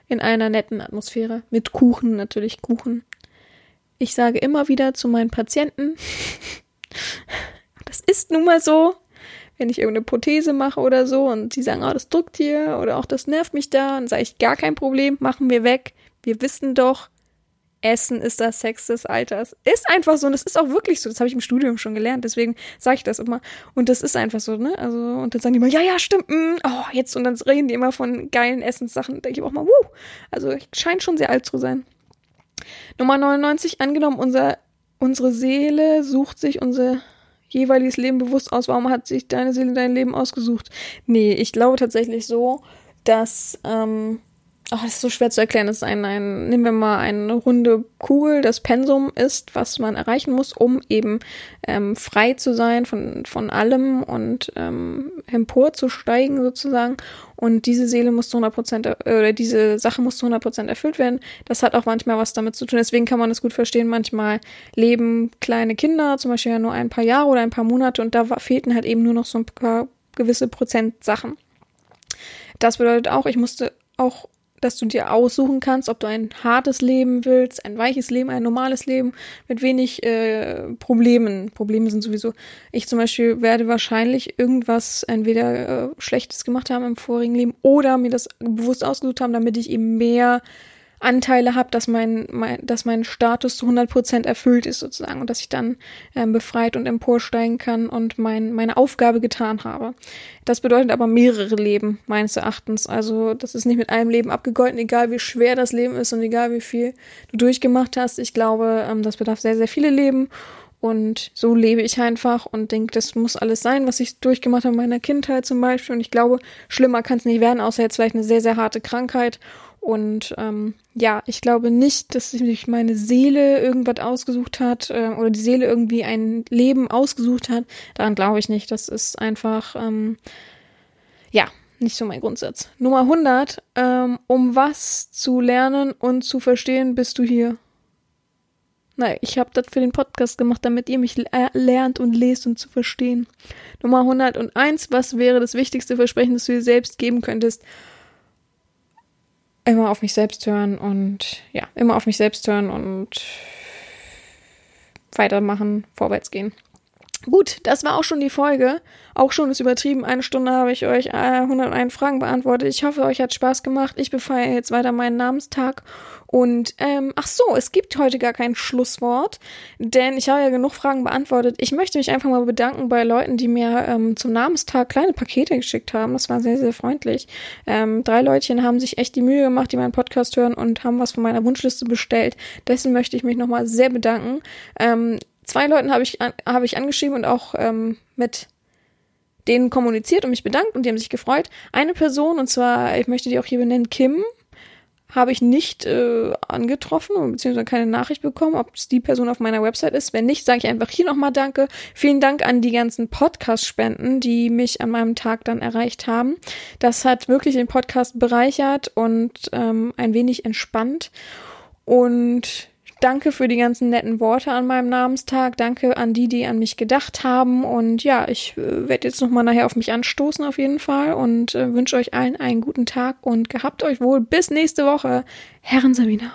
In einer netten Atmosphäre. Mit Kuchen, natürlich Kuchen. Ich sage immer wieder zu meinen Patienten, das ist nun mal so, wenn ich irgendeine Prothese mache oder so und sie sagen, oh, das drückt hier oder auch das nervt mich da, dann sage ich, gar kein Problem, machen wir weg. Wir wissen doch, Essen ist das Sex des Alters. Ist einfach so und das ist auch wirklich so. Das habe ich im Studium schon gelernt, deswegen sage ich das immer. Und das ist einfach so, ne? Also, und dann sagen die immer, ja, ja, stimmt, mh, oh, jetzt. Und dann reden die immer von geilen Essenssachen. Denke ich auch mal, wuh. Also, ich scheint schon sehr alt zu sein. Nummer 99, angenommen, unser, unsere Seele sucht sich unsere jeweiliges Leben bewusst aus. Warum hat sich deine Seele dein Leben ausgesucht? Nee, ich glaube tatsächlich so, dass ähm, Ach, das ist so schwer zu erklären. Das ist ein, ein, nehmen wir mal eine runde Kugel, das Pensum ist, was man erreichen muss, um eben ähm, frei zu sein von, von allem und ähm, emporzusteigen sozusagen. Und diese Seele muss zu 100 Prozent, äh, oder diese Sache muss zu 100 Prozent erfüllt werden. Das hat auch manchmal was damit zu tun. Deswegen kann man es gut verstehen. Manchmal leben kleine Kinder, zum Beispiel ja nur ein paar Jahre oder ein paar Monate und da fehlten halt eben nur noch so ein paar gewisse Prozent Sachen. Das bedeutet auch, ich musste auch dass du dir aussuchen kannst, ob du ein hartes Leben willst, ein weiches Leben, ein normales Leben mit wenig äh, Problemen. Probleme sind sowieso. Ich zum Beispiel werde wahrscheinlich irgendwas entweder äh, Schlechtes gemacht haben im vorigen Leben oder mir das bewusst ausgesucht haben, damit ich eben mehr Anteile habe, dass mein, mein, dass mein Status zu 100% erfüllt ist sozusagen und dass ich dann ähm, befreit und emporsteigen kann und mein, meine Aufgabe getan habe. Das bedeutet aber mehrere Leben, meines Erachtens. Also das ist nicht mit einem Leben abgegolten, egal wie schwer das Leben ist und egal wie viel du durchgemacht hast. Ich glaube, ähm, das bedarf sehr, sehr viele Leben und so lebe ich einfach und denke, das muss alles sein, was ich durchgemacht habe in meiner Kindheit zum Beispiel. Und ich glaube, schlimmer kann es nicht werden, außer jetzt vielleicht eine sehr, sehr harte Krankheit. Und ähm, ja, ich glaube nicht, dass sich meine Seele irgendwas ausgesucht hat äh, oder die Seele irgendwie ein Leben ausgesucht hat. Daran glaube ich nicht. Das ist einfach, ähm, ja, nicht so mein Grundsatz. Nummer 100. Ähm, um was zu lernen und zu verstehen, bist du hier. Nein, ich habe das für den Podcast gemacht, damit ihr mich lernt und lest und zu verstehen. Nummer 101, was wäre das wichtigste Versprechen, das du dir selbst geben könntest? Immer auf mich selbst hören und ja, immer auf mich selbst hören und weitermachen, vorwärts gehen. Gut, das war auch schon die Folge. Auch schon ist übertrieben. Eine Stunde habe ich euch äh, 101 Fragen beantwortet. Ich hoffe, euch hat Spaß gemacht. Ich befeiere jetzt weiter meinen Namenstag. Und, ähm, ach so, es gibt heute gar kein Schlusswort, denn ich habe ja genug Fragen beantwortet. Ich möchte mich einfach mal bedanken bei Leuten, die mir ähm, zum Namenstag kleine Pakete geschickt haben. Das war sehr, sehr freundlich. Ähm, drei Leutchen haben sich echt die Mühe gemacht, die meinen Podcast hören und haben was von meiner Wunschliste bestellt. Dessen möchte ich mich nochmal sehr bedanken. Ähm, zwei Leuten habe ich, habe ich angeschrieben und auch ähm, mit denen kommuniziert und mich bedankt und die haben sich gefreut. Eine Person, und zwar, ich möchte die auch hier benennen, Kim, habe ich nicht äh, angetroffen beziehungsweise keine Nachricht bekommen, ob es die Person auf meiner Website ist. Wenn nicht, sage ich einfach hier nochmal Danke. Vielen Dank an die ganzen Podcast-Spenden, die mich an meinem Tag dann erreicht haben. Das hat wirklich den Podcast bereichert und ähm, ein wenig entspannt. Und Danke für die ganzen netten Worte an meinem Namenstag. Danke an die, die an mich gedacht haben. Und ja, ich äh, werde jetzt nochmal nachher auf mich anstoßen auf jeden Fall und äh, wünsche euch allen einen guten Tag und gehabt euch wohl. Bis nächste Woche. Herren Sabina.